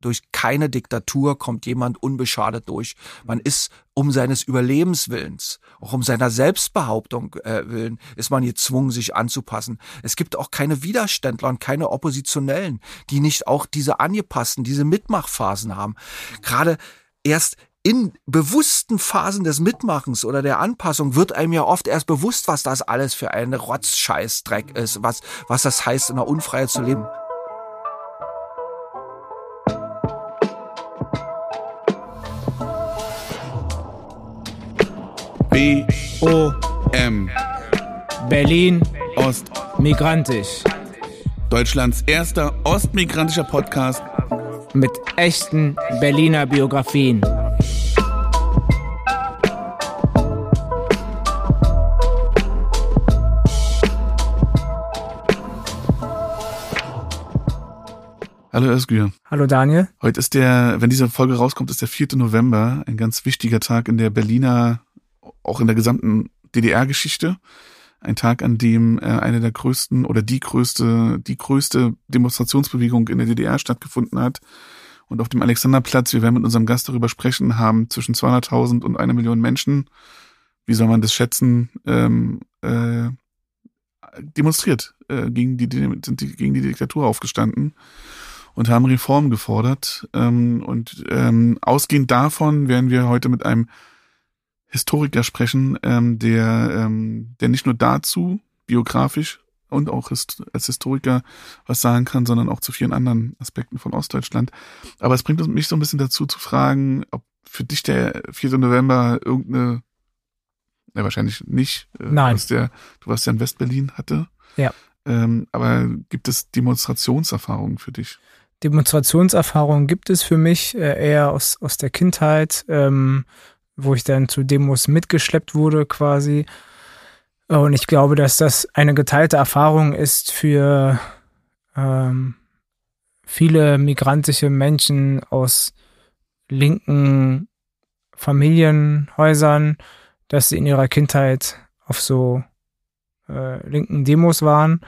durch keine Diktatur kommt jemand unbeschadet durch. Man ist um seines Überlebens willens, auch um seiner Selbstbehauptung äh, willen, ist man gezwungen, sich anzupassen. Es gibt auch keine Widerständler und keine Oppositionellen, die nicht auch diese angepassten, diese Mitmachphasen haben. Gerade erst in bewussten Phasen des Mitmachens oder der Anpassung wird einem ja oft erst bewusst, was das alles für ein Rotzscheißdreck ist, was, was das heißt, in der Unfreiheit zu leben. B O M Berlin Ost migrantisch Deutschlands erster ostmigrantischer Podcast mit echten Berliner Biografien. Hallo Özgür. Hallo Daniel. Heute ist der, wenn diese Folge rauskommt, ist der 4. November, ein ganz wichtiger Tag in der Berliner, auch in der gesamten DDR-Geschichte. Ein Tag, an dem äh, eine der größten oder die größte, die größte Demonstrationsbewegung in der DDR stattgefunden hat. Und auf dem Alexanderplatz, wir werden mit unserem Gast darüber sprechen, haben zwischen 200.000 und einer Million Menschen, wie soll man das schätzen, ähm, äh, demonstriert, äh, gegen die, sind die, gegen die Diktatur aufgestanden und haben Reformen gefordert. Ähm, und ähm, ausgehend davon werden wir heute mit einem Historiker sprechen, ähm, der, ähm, der nicht nur dazu biografisch und auch als Historiker was sagen kann, sondern auch zu vielen anderen Aspekten von Ostdeutschland. Aber es bringt mich so ein bisschen dazu zu fragen, ob für dich der 4. November irgendeine, ne, wahrscheinlich nicht, äh, Nein. Was der, du warst ja in Westberlin hatte. Ja. Ähm, aber gibt es Demonstrationserfahrungen für dich? Demonstrationserfahrungen gibt es für mich äh, eher aus, aus der Kindheit, ähm, wo ich dann zu Demos mitgeschleppt wurde quasi. Und ich glaube, dass das eine geteilte Erfahrung ist für ähm, viele migrantische Menschen aus linken Familienhäusern, dass sie in ihrer Kindheit auf so äh, linken Demos waren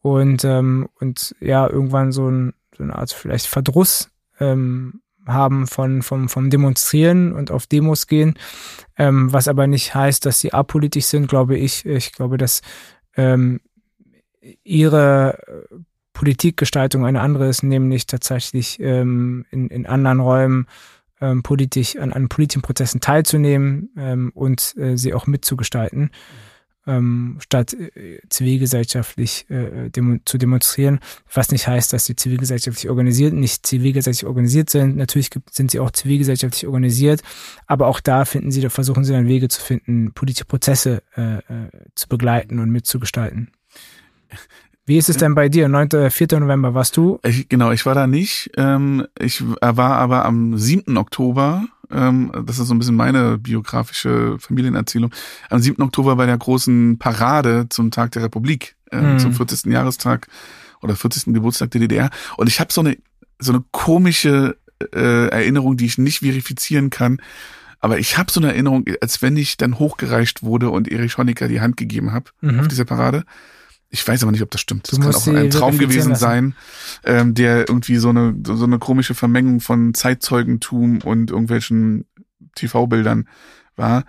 und, ähm, und ja, irgendwann so ein so eine Art vielleicht Verdruss ähm, haben von, vom, vom Demonstrieren und auf Demos gehen, ähm, was aber nicht heißt, dass sie apolitisch sind, glaube ich. Ich glaube, dass ähm, ihre Politikgestaltung eine andere ist, nämlich tatsächlich ähm, in, in anderen Räumen ähm, politisch an, an politischen Prozessen teilzunehmen ähm, und äh, sie auch mitzugestalten. Mhm ähm, statt äh, zivilgesellschaftlich äh, demo zu demonstrieren, was nicht heißt, dass sie zivilgesellschaftlich organisiert, nicht zivilgesellschaftlich organisiert sind. Natürlich gibt, sind sie auch zivilgesellschaftlich organisiert, aber auch da finden sie, da versuchen sie dann Wege zu finden, politische Prozesse äh, äh, zu begleiten und mitzugestalten. Wie ist es denn bei dir? 9. 4. November warst du? Ich, genau, ich war da nicht. Ähm, ich war aber am 7. Oktober ähm, das ist so ein bisschen meine biografische Familienerzählung. Am 7. Oktober bei der großen Parade zum Tag der Republik, äh, mhm. zum 40. Jahrestag oder 40. Geburtstag der DDR. Und ich habe so eine, so eine komische äh, Erinnerung, die ich nicht verifizieren kann. Aber ich habe so eine Erinnerung, als wenn ich dann hochgereicht wurde und Erich Honecker die Hand gegeben habe mhm. auf dieser Parade. Ich weiß aber nicht, ob das stimmt. Das kann auch ein Traum gewesen sein, ähm, der irgendwie so eine, so eine komische Vermengung von Zeitzeugentum und irgendwelchen TV-Bildern war.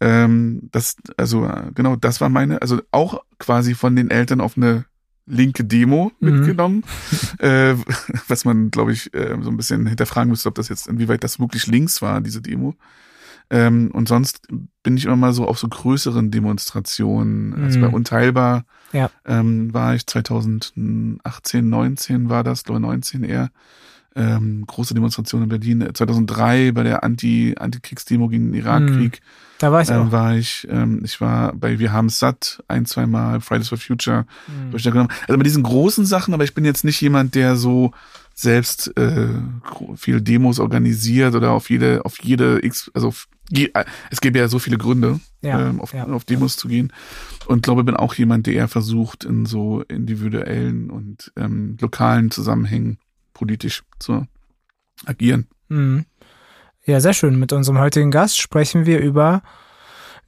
Ähm, das, also genau, das war meine, also auch quasi von den Eltern auf eine linke Demo mhm. mitgenommen, äh, was man, glaube ich, äh, so ein bisschen hinterfragen müsste, ob das jetzt, inwieweit das wirklich links war, diese Demo. Ähm, und sonst bin ich immer mal so auf so größeren Demonstrationen. Mhm. Also bei mhm. Unteilbar ja. ähm, war ich 2018, 19 war das, glaube 19 eher. Ähm, große Demonstration in Berlin. 2003 bei der Anti Antikriegsdemo gegen den Irakkrieg. Mhm. Da war ich ähm, auch. War ich, ähm, ich war bei Wir haben satt ein, zwei Mal Fridays for Future. Mhm. Ich da genommen. Also bei diesen großen Sachen, aber ich bin jetzt nicht jemand, der so selbst äh, viel Demos organisiert oder auf jede, auf jede X, also auf äh, es gäbe ja so viele Gründe, ja, ähm, auf, ja, auf Demos zu gehen. Und glaube, bin auch jemand, der eher versucht, in so individuellen und ähm, lokalen Zusammenhängen politisch zu agieren. Mhm. Ja, sehr schön. Mit unserem heutigen Gast sprechen wir über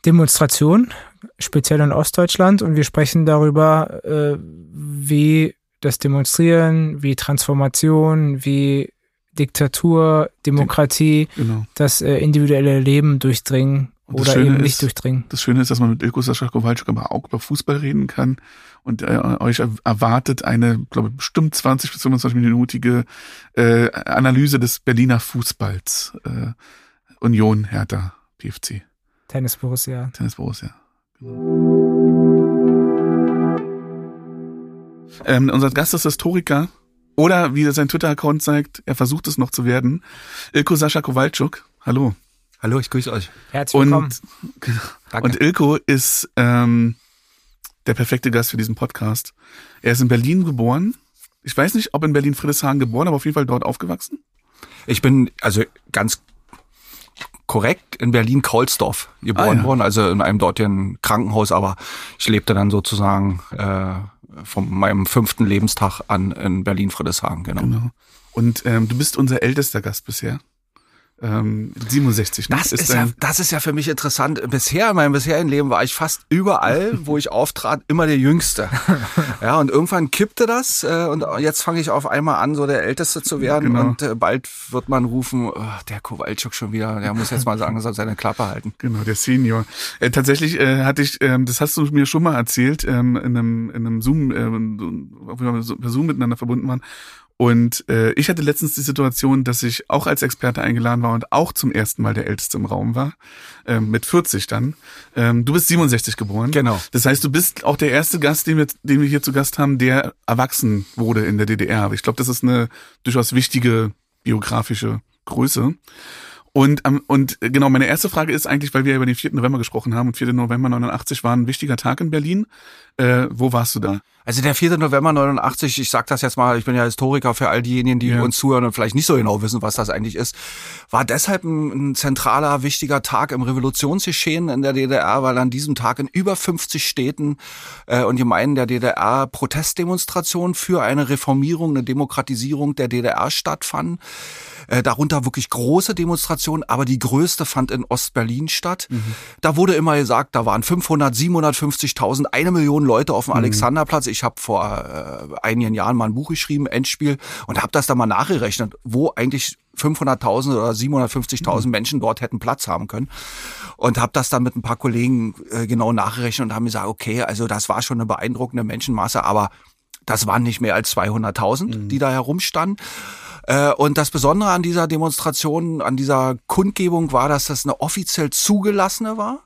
Demonstration, speziell in Ostdeutschland, und wir sprechen darüber, äh, wie das Demonstrieren, wie Transformation, wie Diktatur, Demokratie, Genau. das äh, individuelle Leben durchdringen oder eben nicht ist- durchdringen. Das Schöne ist, dass man mit Ilko Sascha Kowalczyk aber auch über Fußball reden kann. Und äh, euch erwartet eine, glaube ich, bestimmt 20 bis 25-minütige äh, Analyse des Berliner Fußballs. Äh, Union, Hertha, BFC, Tennis Borussia. Tennis Borussia. Ähm, unser Gast ist Historiker. Oder wie sein Twitter-Account zeigt, er versucht es noch zu werden. Ilko Sascha Kowalczuk. Hallo. Hallo, ich grüße euch. Herzlich willkommen. Und, Danke. und Ilko ist ähm, der perfekte Gast für diesen Podcast. Er ist in Berlin geboren. Ich weiß nicht, ob in Berlin Friedrichshagen geboren, aber auf jeden Fall dort aufgewachsen. Ich bin also ganz korrekt in Berlin Kaulsdorf geboren Ah, ja. worden, also in einem dortigen Krankenhaus, aber ich lebte dann sozusagen äh, von meinem fünften Lebenstag an in Berlin Friedrichshagen, genau. Genau. Und ähm, du bist unser ältester Gast bisher. Ähm, 67. Ne? Das ist, ja, dein- das ist ja für mich interessant. Bisher, in meinem bisherigen Leben war ich fast überall, wo ich auftrat, immer der Jüngste. Ja, und irgendwann kippte das äh, und jetzt fange ich auf einmal an, so der Älteste zu werden Genau. und äh, bald wird man rufen, oh, der Kowalczuk schon wieder, der muss jetzt mal sagen, er soll seine Klappe halten. Genau, der Senior. Äh, tatsächlich äh, hatte ich, ähm, das hast du mir schon mal erzählt, ähm, in einem, in einem Zoom, ähm, wo wir per Zoom miteinander verbunden waren. Und äh, ich hatte letztens die Situation, dass ich auch als Experte eingeladen war und auch zum ersten Mal der Älteste im Raum war, ähm, mit 40 dann. Ähm, du bist 67 geboren. Genau. Das heißt, du bist auch der erste Gast, den wir, den wir hier zu Gast haben, der erwachsen wurde in der DDR. Aber ich glaube, das ist eine durchaus wichtige biografische Größe. Und, ähm, und äh, genau, meine erste Frage ist eigentlich, weil wir über den 4. November gesprochen haben und 4. November 89 war ein wichtiger Tag in Berlin. Äh, wo warst du da? Also der 4. November 89, ich sag das jetzt mal, ich bin ja Historiker für all diejenigen, die Ja. uns zuhören und vielleicht nicht so genau wissen, was das eigentlich ist, war deshalb ein, ein zentraler, wichtiger Tag im Revolutionsgeschehen in der DDR, weil an diesem Tag in über 50 Städten äh, und Gemeinden der DDR Protestdemonstrationen für eine Reformierung, eine Demokratisierung der DDR stattfanden. Äh, darunter wirklich große Demonstrationen, aber die größte fand in Ostberlin statt. Da wurde immer gesagt, da waren 500, 750.000, eine Million Leute auf dem Alexanderplatz. Ich habe vor äh, einigen Jahren mal ein Buch geschrieben, Endspiel, und habe das dann mal nachgerechnet, wo eigentlich 500.000 oder 750.000 Menschen dort hätten Platz haben können. Und habe das dann mit ein paar Kollegen äh, genau nachgerechnet und haben gesagt, okay, also das war schon eine beeindruckende Menschenmasse, aber das waren nicht mehr als 200.000, die da herumstanden. Äh, Und das Besondere an dieser Demonstration, an dieser Kundgebung war, dass das eine offiziell zugelassene war.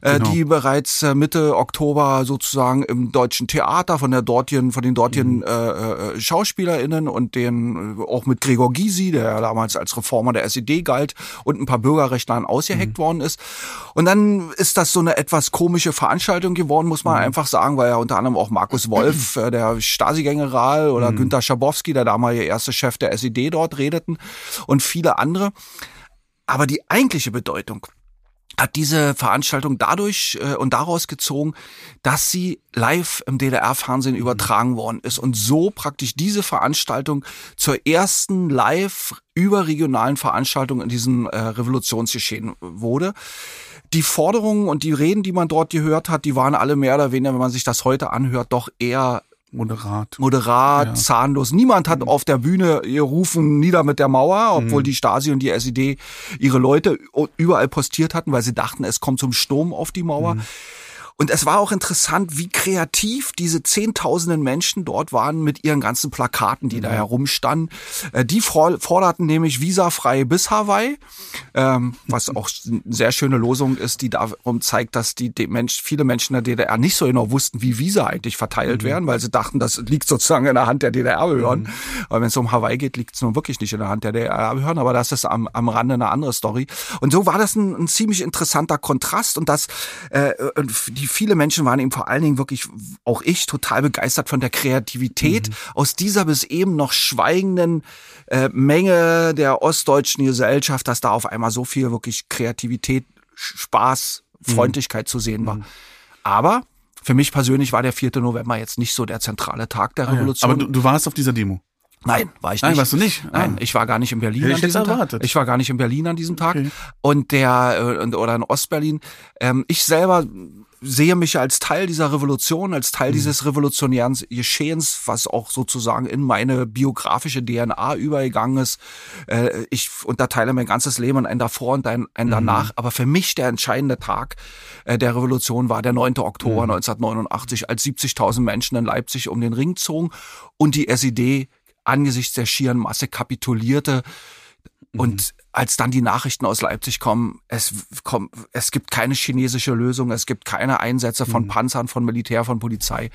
Äh, genau. die bereits äh, Mitte Oktober sozusagen im deutschen Theater von der dortigen, von den dortigen äh, äh, SchauspielerInnen und den auch mit Gregor Gysi, der damals als Reformer der SED galt und ein paar Bürgerrechtlern ausgeheckt worden ist. Und dann ist das so eine etwas komische Veranstaltung geworden, muss man einfach sagen, weil ja unter anderem auch Markus Wolf, der Stasi-General oder Günter Schabowski, der damalige erste Chef der SED dort redeten und viele andere. Aber die eigentliche Bedeutung hat diese Veranstaltung dadurch äh, und daraus gezogen, dass sie live im DDR-Fernsehen übertragen worden ist und so praktisch diese Veranstaltung zur ersten live überregionalen Veranstaltung in diesem äh, Revolutionsgeschehen wurde. Die Forderungen und die Reden, die man dort gehört hat, die waren alle mehr oder weniger, wenn man sich das heute anhört, doch eher Moderat. moderat, Ja. zahnlos. Niemand hat auf der Bühne gerufen, nieder mit der Mauer, obwohl die Stasi und die SED ihre Leute überall postiert hatten, weil sie dachten, es kommt zum Sturm auf die Mauer. Und es war auch interessant, wie kreativ diese zehntausenden Menschen dort waren mit ihren ganzen Plakaten, die da herumstanden. Äh, Die for- forderten nämlich visafrei bis Hawaii, ähm, was auch eine sehr schöne Losung ist, die darum zeigt, dass die, die Mensch, viele Menschen in der DDR nicht so genau wussten, wie Visa eigentlich verteilt werden, weil sie dachten, das liegt sozusagen in der Hand der DDR-Behörden. Aber wenn es um Hawaii geht, liegt es nun wirklich nicht in der Hand der DDR-Behörden, aber das ist am, am Rande eine andere Story. Und so war das ein, ein ziemlich interessanter Kontrast und das, äh, und die viele Menschen waren eben vor allen Dingen wirklich, auch ich, total begeistert von der Kreativität aus dieser bis eben noch schweigenden äh, Menge der ostdeutschen Gesellschaft, dass da auf einmal so viel wirklich Kreativität, Spaß, Freundlichkeit zu sehen war. Aber für mich persönlich war der 4. November jetzt nicht so der zentrale Tag der Ah, ja. Revolution. Aber du, du warst auf dieser Demo. Nein, war ich nicht. Nein, warst du nicht? Ah. Nein, ich war gar nicht in Berlin Hätte an diesem Tag. Ich war gar nicht in Berlin an diesem Tag. Okay. Und der äh, oder in Ostberlin. Ähm, ich selber sehe mich als Teil dieser Revolution, als Teil mhm. dieses revolutionären Geschehens, was auch sozusagen in meine biografische DNA übergegangen ist. Äh, ich unterteile mein ganzes Leben in ein davor und ein, ein danach. Mhm. Aber für mich der entscheidende Tag äh, der Revolution war der 9. Oktober mhm. 1989, als 70.000 Menschen in Leipzig um den Ring zogen und die SED angesichts der schieren Masse kapitulierte. Und mhm. Als dann die Nachrichten aus Leipzig kommen, es kommt, es gibt keine chinesische Lösung, es gibt keine Einsätze von mhm. Panzern, von Militär, von Polizei.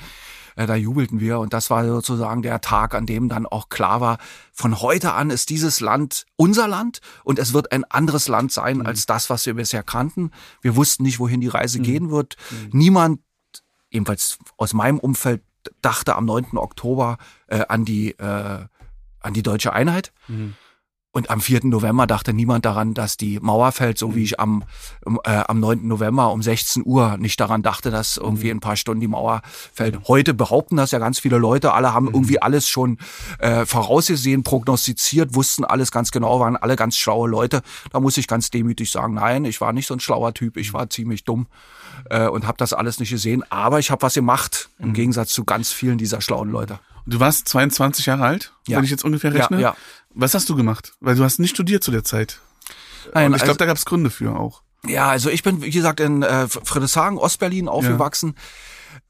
Äh, da jubelten wir und das war sozusagen der Tag, an dem dann auch klar war, von heute an ist dieses Land unser Land und es wird ein anderes Land sein mhm. als das, was wir bisher kannten. Wir wussten nicht, wohin die Reise mhm. gehen wird. Mhm. Niemand, ebenfalls aus meinem Umfeld, dachte am 9. Oktober äh, an die äh, an die deutsche Einheit. Und am 4. November dachte niemand daran, dass die Mauer fällt, so wie mhm. ich am, äh, am 9. November um 16 Uhr nicht daran dachte, dass irgendwie mhm. in ein paar Stunden die Mauer fällt. Heute behaupten das ja ganz viele Leute. Alle haben mhm. irgendwie alles schon äh, vorausgesehen, prognostiziert, wussten alles ganz genau, waren alle ganz schlaue Leute. Da muss ich ganz demütig sagen, nein, ich war nicht so ein schlauer Typ, ich war ziemlich dumm äh, und habe das alles nicht gesehen. Aber ich habe was gemacht, im Gegensatz zu ganz vielen dieser schlauen Leute. Du warst 22 Jahre alt, ja. wenn ich jetzt ungefähr rechne. Ja, ja. Was hast du gemacht? Weil du hast nicht studiert zu der Zeit. Nein, Und ich glaube, also, da gab es Gründe für auch. Ja, also ich bin, wie gesagt, in äh, Friedrichshagen, Ostberlin aufgewachsen. Ja.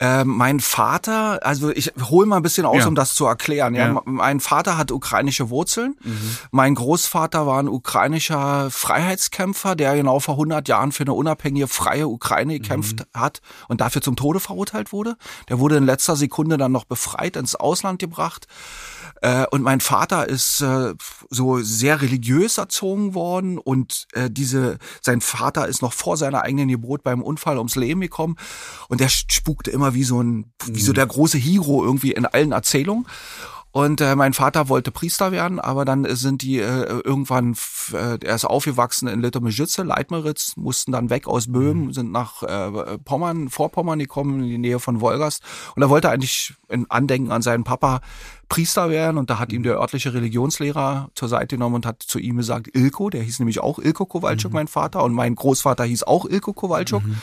Äh, mein Vater, also ich hole mal ein bisschen aus, ja. um das zu erklären. Ja, ja. Mein Vater hat ukrainische Wurzeln. Mhm. Mein Großvater war ein ukrainischer Freiheitskämpfer, der genau vor 100 Jahren für eine unabhängige, freie Ukraine gekämpft mhm. hat und dafür zum Tode verurteilt wurde. Der wurde in letzter Sekunde dann noch befreit, ins Ausland gebracht. Äh, und mein Vater ist äh, so sehr religiös erzogen worden und äh, diese, sein Vater ist noch vor seiner eigenen Geburt beim Unfall ums Leben gekommen und der spukte immer wie so ein, wie so mhm. der große Hero irgendwie in allen Erzählungen. Und äh, mein Vater wollte Priester werden, aber dann sind die äh, irgendwann, äh, er ist aufgewachsen in Littomejitze, Leitmeritz, mussten dann weg aus Böhmen, mhm. sind nach äh, Pommern, Vorpommern gekommen, in die Nähe von Wolgast. Und er wollte eigentlich in Andenken an seinen Papa Priester werden und da hat ihm mhm. der örtliche Religionslehrer zur Seite genommen und hat zu ihm gesagt, Ilko, der hieß nämlich auch Ilko Kowalczuk, mhm. mein Vater, und mein Großvater hieß auch Ilko Kowalczuk. Mhm.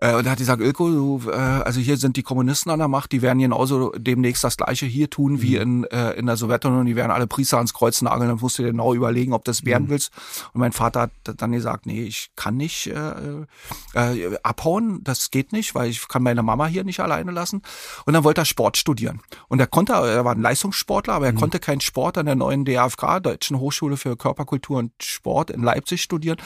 Äh, und da hat die gesagt, Ilko, du, äh, also hier sind die Kommunisten an der Macht, die werden genauso demnächst das Gleiche hier tun wie mhm. in, äh, in der Sowjetunion, die werden alle Priester ans Kreuz nageln, dann musst du dir genau überlegen, ob das werden mhm. willst. Und mein Vater hat dann gesagt, nee, ich kann nicht äh, äh, abhauen, das geht nicht, weil ich kann meine Mama hier nicht alleine lassen. Und dann wollte er Sport studieren. Und er konnte, er war ein Leistungssportler, aber er mhm. konnte keinen Sport an der neuen DAFK, Deutschen Hochschule für Körperkultur und Sport in Leipzig studieren,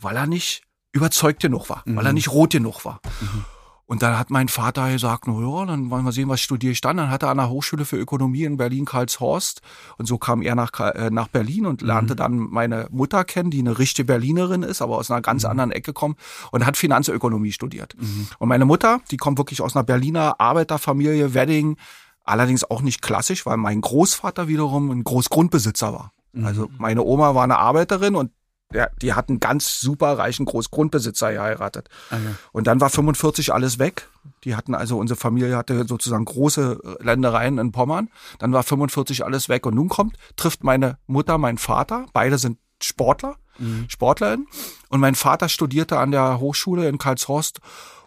weil er nicht überzeugt genug war, mhm. weil er mhm. nicht rot genug war. Mhm. Und dann hat mein Vater gesagt, na ja, dann wollen wir sehen, was studiere ich dann. Dann hat er an der Hochschule für Ökonomie in Berlin Karlshorst und so kam er nach, äh, nach Berlin und lernte mhm. dann meine Mutter kennen, die eine richtige Berlinerin ist, aber aus einer ganz mhm. anderen Ecke kommt und hat Finanzökonomie studiert. Mhm. Und meine Mutter, die kommt wirklich aus einer Berliner Arbeiterfamilie, Wedding, allerdings auch nicht klassisch, weil mein Großvater wiederum ein Großgrundbesitzer war. Also mhm. meine Oma war eine Arbeiterin und ja, die hatten ganz super reichen Großgrundbesitzer geheiratet. Ah, ja. Und dann war 45 alles weg. Die hatten also, unsere Familie hatte sozusagen große Ländereien in Pommern. Dann war 45 alles weg. Und nun kommt, trifft meine Mutter, mein Vater. Beide sind Sportler, mhm. Sportlerin. Und mein Vater studierte an der Hochschule in Karlshorst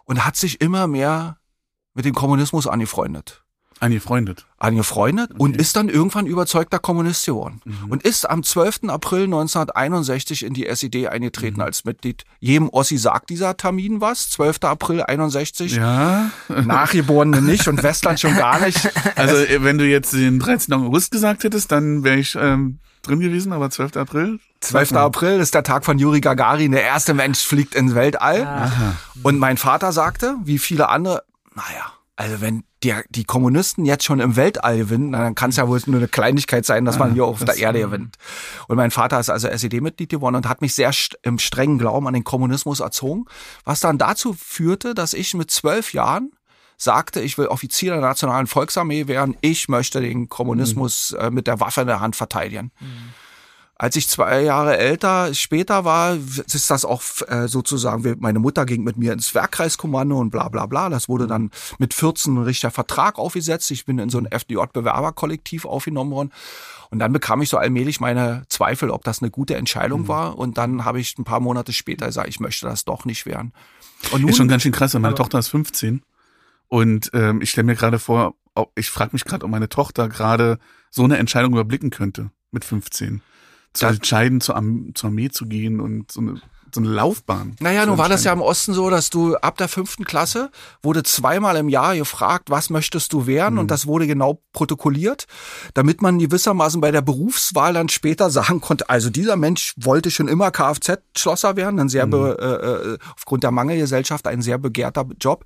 und hat sich immer mehr mit dem Kommunismus angefreundet. Angefreundet. Angefreundet okay. und ist dann irgendwann überzeugter Kommunist geworden. Mhm. Und ist am 12. April 1961 in die SED eingetreten mhm. als Mitglied. Jedem Ossi sagt dieser Termin was. 12. April 61. Ja. Nachgeborene nicht und Westland schon gar nicht. Also wenn du jetzt den 13. August gesagt hättest, dann wäre ich ähm, drin gewesen, aber 12. April? 12. April ist der Tag von Juri Gagarin. Der erste Mensch fliegt ins Weltall. Aha. Und mein Vater sagte, wie viele andere, naja, also wenn die, die Kommunisten jetzt schon im Weltall gewinnen, dann kann es ja wohl nur eine Kleinigkeit sein, dass man ah, hier auf der Erde gewinnt. Und mein Vater ist also SED-Mitglied geworden und hat mich sehr im strengen Glauben an den Kommunismus erzogen, was dann dazu führte, dass ich mit zwölf Jahren sagte, ich will Offizier der Nationalen Volksarmee werden, ich möchte den Kommunismus mhm. äh, mit der Waffe in der Hand verteidigen. Mhm. Als ich zwei Jahre älter später war, ist das auch äh, sozusagen, meine Mutter ging mit mir ins Werkkreiskommando und bla bla bla. Das wurde dann mit 14 ein richtiger Vertrag aufgesetzt. Ich bin in so ein FDJ-Bewerberkollektiv aufgenommen worden. Und dann bekam ich so allmählich meine Zweifel, ob das eine gute Entscheidung mhm. war. Und dann habe ich ein paar Monate später gesagt, ich möchte das doch nicht werden. Und nun, ist schon ganz schön krass, meine Tochter ist 15 und ähm, ich stelle mir gerade vor, ich frage mich gerade, ob meine Tochter gerade so eine Entscheidung überblicken könnte mit 15. Zu entscheiden, zur, Armee zu gehen und so eine so eine Laufbahn. Naja, nun war das ja im Osten so, dass du ab der fünften Klasse wurde zweimal im Jahr gefragt, was möchtest du werden? Mhm. Und das wurde genau protokolliert, damit man gewissermaßen bei der Berufswahl dann später sagen konnte, also dieser Mensch wollte schon immer Kfz-Schlosser werden, ein sehr, mhm. be, äh, äh, aufgrund der Mangelgesellschaft ein sehr begehrter Job.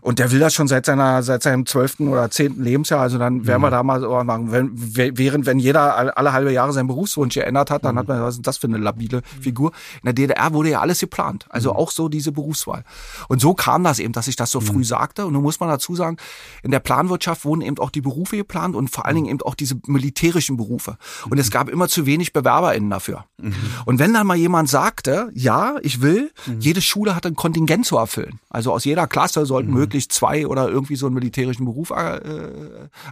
Und der will das schon seit seiner, seit seinem zwölften oder zehnten Lebensjahr. Also dann werden mhm. wir da mal so machen. Wenn, während, wenn jeder alle halbe Jahre seinen Berufswunsch geändert hat, dann mhm. hat man, was ist das für eine labile mhm. Figur? In der DDR wurde wurde ja alles geplant. Also mhm. auch so diese Berufswahl. Und so kam das eben, dass ich das so mhm. früh sagte. Und nun muss man dazu sagen, in der Planwirtschaft wurden eben auch die Berufe geplant und vor allen Dingen eben auch diese militärischen Berufe. Und es mhm. gab immer zu wenig BewerberInnen dafür. Mhm. Und wenn dann mal jemand sagte, ja, ich will, mhm. jede Schule hat ein Kontingent zu erfüllen. Also aus jeder Klasse sollten mhm. möglichst zwei oder irgendwie so einen militärischen Beruf äh,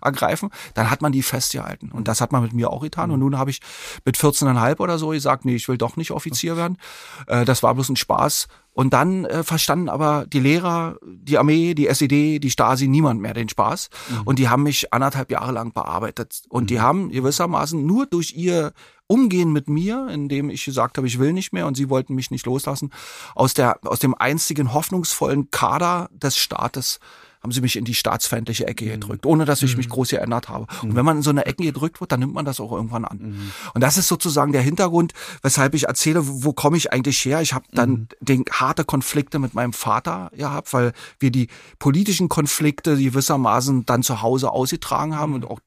ergreifen, dann hat man die festgehalten. Und das hat man mit mir auch getan. Und nun habe ich mit 14,5 oder so gesagt, nee, ich will doch nicht Offizier werden. Äh, äh, das war bloß ein Spaß. Und dann äh, verstanden aber die Lehrer, die Armee, die SED, die Stasi, niemand mehr den Spaß. Mhm. Und die haben mich anderthalb Jahre lang bearbeitet. Und mhm. die haben gewissermaßen nur durch ihr Umgehen mit mir, indem ich gesagt habe, ich will nicht mehr und sie wollten mich nicht loslassen, aus der, aus dem einzigen hoffnungsvollen Kader des Staates haben sie mich in die staatsfeindliche Ecke mhm. gedrückt, ohne dass ich mich mhm. groß geändert habe. Und mhm. wenn man in so eine Ecke gedrückt wird, dann nimmt man das auch irgendwann an. Und das ist sozusagen der Hintergrund, weshalb ich erzähle, wo, wo komme ich eigentlich her? Ich habe dann den harte Konflikte mit meinem Vater gehabt, weil wir die politischen Konflikte gewissermaßen dann zu Hause ausgetragen haben und auch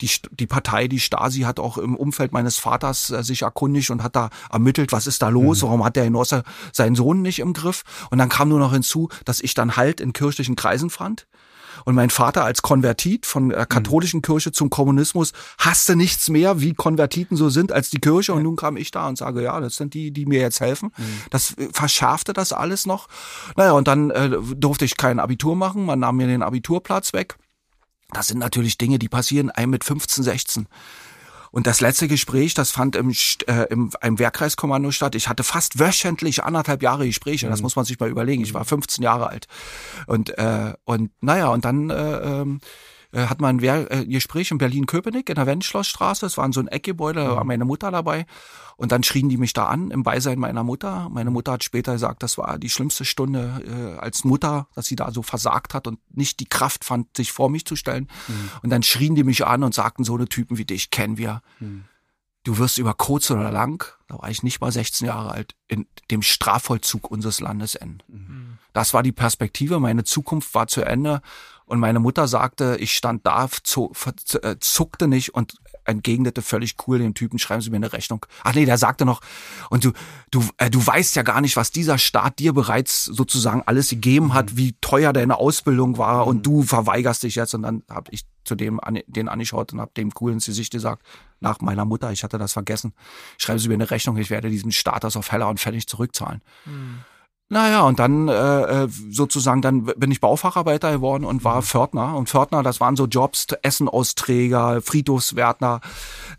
die, die Partei, die Stasi, hat auch im Umfeld meines Vaters äh, sich erkundigt und hat da ermittelt, was ist da los, warum hat der Genosse seinen Sohn nicht im Griff? Und dann kam nur noch hinzu, dass ich dann Halt in kirchlichen Kreisen fand und mein Vater als Konvertit von der katholischen. Kirche zum Kommunismus hasste nichts mehr, wie Konvertiten so sind, als die Kirche. Und nun kam ich da und sage, ja, das sind die, die mir jetzt helfen. Mhm. Das äh, verschärfte das alles noch. Naja, und dann äh, durfte ich kein Abitur machen. Man nahm mir den Abiturplatz weg. Das sind natürlich Dinge, die passieren einem mit 15, 16. Und das letzte Gespräch, das fand im, äh, im einem Wehrkreiskommando statt. Ich hatte fast wöchentlich anderthalb Jahre Gespräche. Das mhm. muss man sich mal überlegen. Ich war 15 Jahre alt. Und, äh, und naja, und dann äh, ähm, äh, hat man ein Wehr, äh, Gespräch in Berlin-Köpenick in der Wendschlossstraße. Es war in so ein Eckgebäude, da war mhm. meine Mutter dabei. Und dann schrien die mich da an im Beisein meiner Mutter. Meine Mutter hat später gesagt, das war die schlimmste Stunde äh, als Mutter, dass sie da so versagt hat und nicht die Kraft fand, sich vor mich zu stellen. Mhm. Und dann schrien die mich an und sagten, so eine Typen wie dich kennen wir. Mhm. Du wirst über kurz oder lang, da war ich nicht mal 16 Jahre alt, in dem Strafvollzug unseres Landes enden. Mhm. Das war die Perspektive. Meine Zukunft war zu Ende. Und meine Mutter sagte, ich stand da, äh, zuckte nicht und entgegnete völlig cool dem Typen, schreiben Sie mir eine Rechnung. Ach nee, der sagte noch, und du, du, äh, du weißt ja gar nicht, was dieser Staat dir bereits sozusagen alles gegeben hat, mhm. wie teuer deine Ausbildung war und mhm. du verweigerst dich jetzt. Und dann habe ich zu dem den angeschaut und habe dem cool ins Gesicht gesagt, nach meiner Mutter, ich hatte das vergessen, schreiben Sie mir eine Rechnung, ich werde diesen Status auf Heller und Pfennig zurückzahlen. Mhm. Naja, und dann äh, äh, sozusagen, dann bin ich Baufacharbeiter geworden und war mhm. Pförtner. Und Pförtner, das waren so Jobs, Essenausträger, Friedhofswärtner,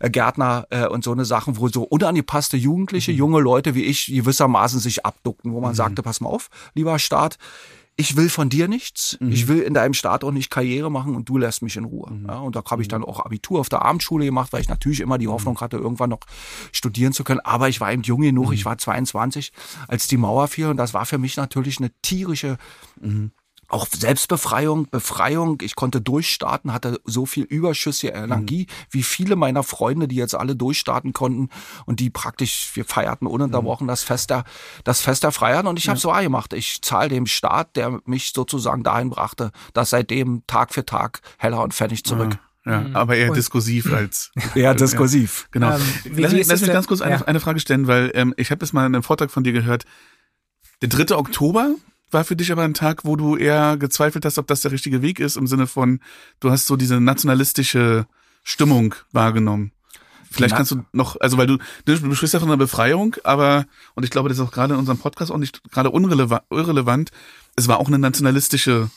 äh, Gärtner äh, und so eine Sachen, wo so unangepasste Jugendliche, mhm. junge Leute wie ich gewissermaßen sich abduckten, wo man mhm. sagte, pass mal auf, lieber Staat, ich will von dir nichts, mhm. ich will in deinem Staat auch nicht Karriere machen und du lässt mich in Ruhe. Mhm. Ja, und da habe ich dann mhm. auch Abitur auf der Abendschule gemacht, weil ich natürlich immer die mhm. Hoffnung hatte, irgendwann noch studieren zu können. Aber ich war eben jung genug, ich mhm. war 22, als die Mauer fiel und das war für mich natürlich eine tierische auch Selbstbefreiung, Befreiung. Ich konnte durchstarten, hatte so viel überschüssige Energie, mhm. wie viele meiner Freunde, die jetzt alle durchstarten konnten und die praktisch, wir feierten ununterbrochen mhm. das Fest der, das Fest der Freiheit. Und ich ja. habe so gemacht. Ich zahle dem Staat, der mich sozusagen dahin brachte, dass seitdem Tag für Tag Heller und Pfennig zurück. Ja. Ja, mhm. aber eher und diskursiv als. eher diskursiv. Ja, genau. Ähm, lass, mich, lass mich ganz kurz eine, ja. eine Frage stellen, weil ähm, ich habe das mal in einem Vortrag von dir gehört. Der 3. Oktober war für dich aber ein Tag, wo du eher gezweifelt hast, ob das der richtige Weg ist, im Sinne von, du hast so diese nationalistische Stimmung wahrgenommen. Vielleicht kannst du noch, also weil du, du sprichst ja von einer Befreiung, aber, und ich glaube, das ist auch gerade in unserem Podcast auch nicht gerade irrelevant, es war auch eine nationalistische,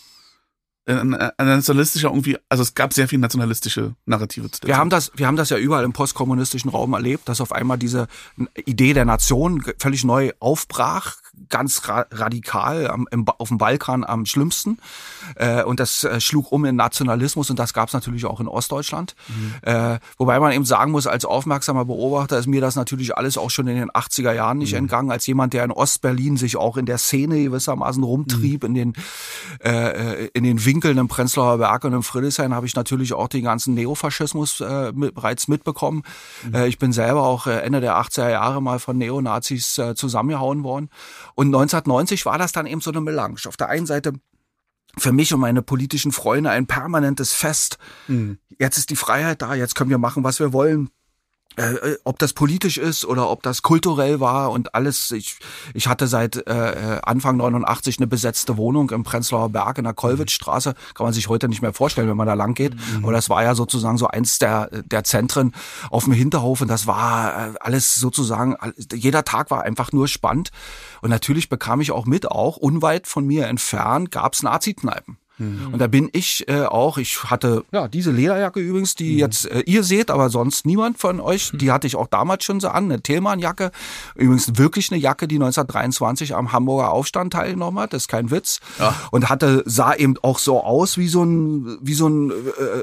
äh, ein nationalistischer irgendwie, also es gab sehr viel nationalistische Narrative zu der Wir Zeit. haben das, wir haben das ja überall im postkommunistischen Raum erlebt, dass auf einmal diese Idee der Nation völlig neu aufbrach, ganz ra radikal am, im, auf dem Balkan am schlimmsten. Äh, und das äh, schlug um in Nationalismus und das gab es natürlich auch in Ostdeutschland. Äh, wobei man eben sagen muss, als aufmerksamer Beobachter ist mir das natürlich alles auch schon in den 80er Jahren nicht entgangen, als jemand, der in Ostberlin sich auch in der Szene gewissermaßen rumtrieb, in den äh, in den Winkeln im Prenzlauer Berg und im Friedrichshain habe ich natürlich auch den ganzen Neofaschismus äh, mit, bereits mitbekommen. Äh, ich bin selber auch äh, Ende der 80er Jahre mal von Neonazis äh, zusammengehauen worden. Und 1990 war das dann eben so eine Melange. Auf der einen Seite für mich und meine politischen Freunde ein permanentes Fest. Mhm. Jetzt ist die Freiheit da, jetzt können wir machen, was wir wollen. Äh, äh, ob das politisch ist oder ob das kulturell war und alles. Ich, ich hatte seit äh, Anfang 89 eine besetzte Wohnung im Prenzlauer Berg in der Kollwitzstraße. Kann man sich heute nicht mehr vorstellen, wenn man da lang geht. Aber das war ja sozusagen so eins der, der Zentren auf dem Hinterhof und das war äh, alles sozusagen, jeder Tag war einfach nur spannend. Und natürlich bekam ich auch mit, auch unweit von mir entfernt gab's Nazi-Kneipen. Und da bin ich äh, auch, ich hatte ja diese Lederjacke übrigens, die jetzt äh, ihr seht, aber sonst niemand von euch, die hatte ich auch damals schon so an, eine Thälmann-Jacke. Übrigens wirklich eine Jacke, die 1923 am Hamburger Aufstand teilgenommen hat, das ist kein Witz. Und hatte, sah eben auch so aus wie so ein, wie so ein, äh,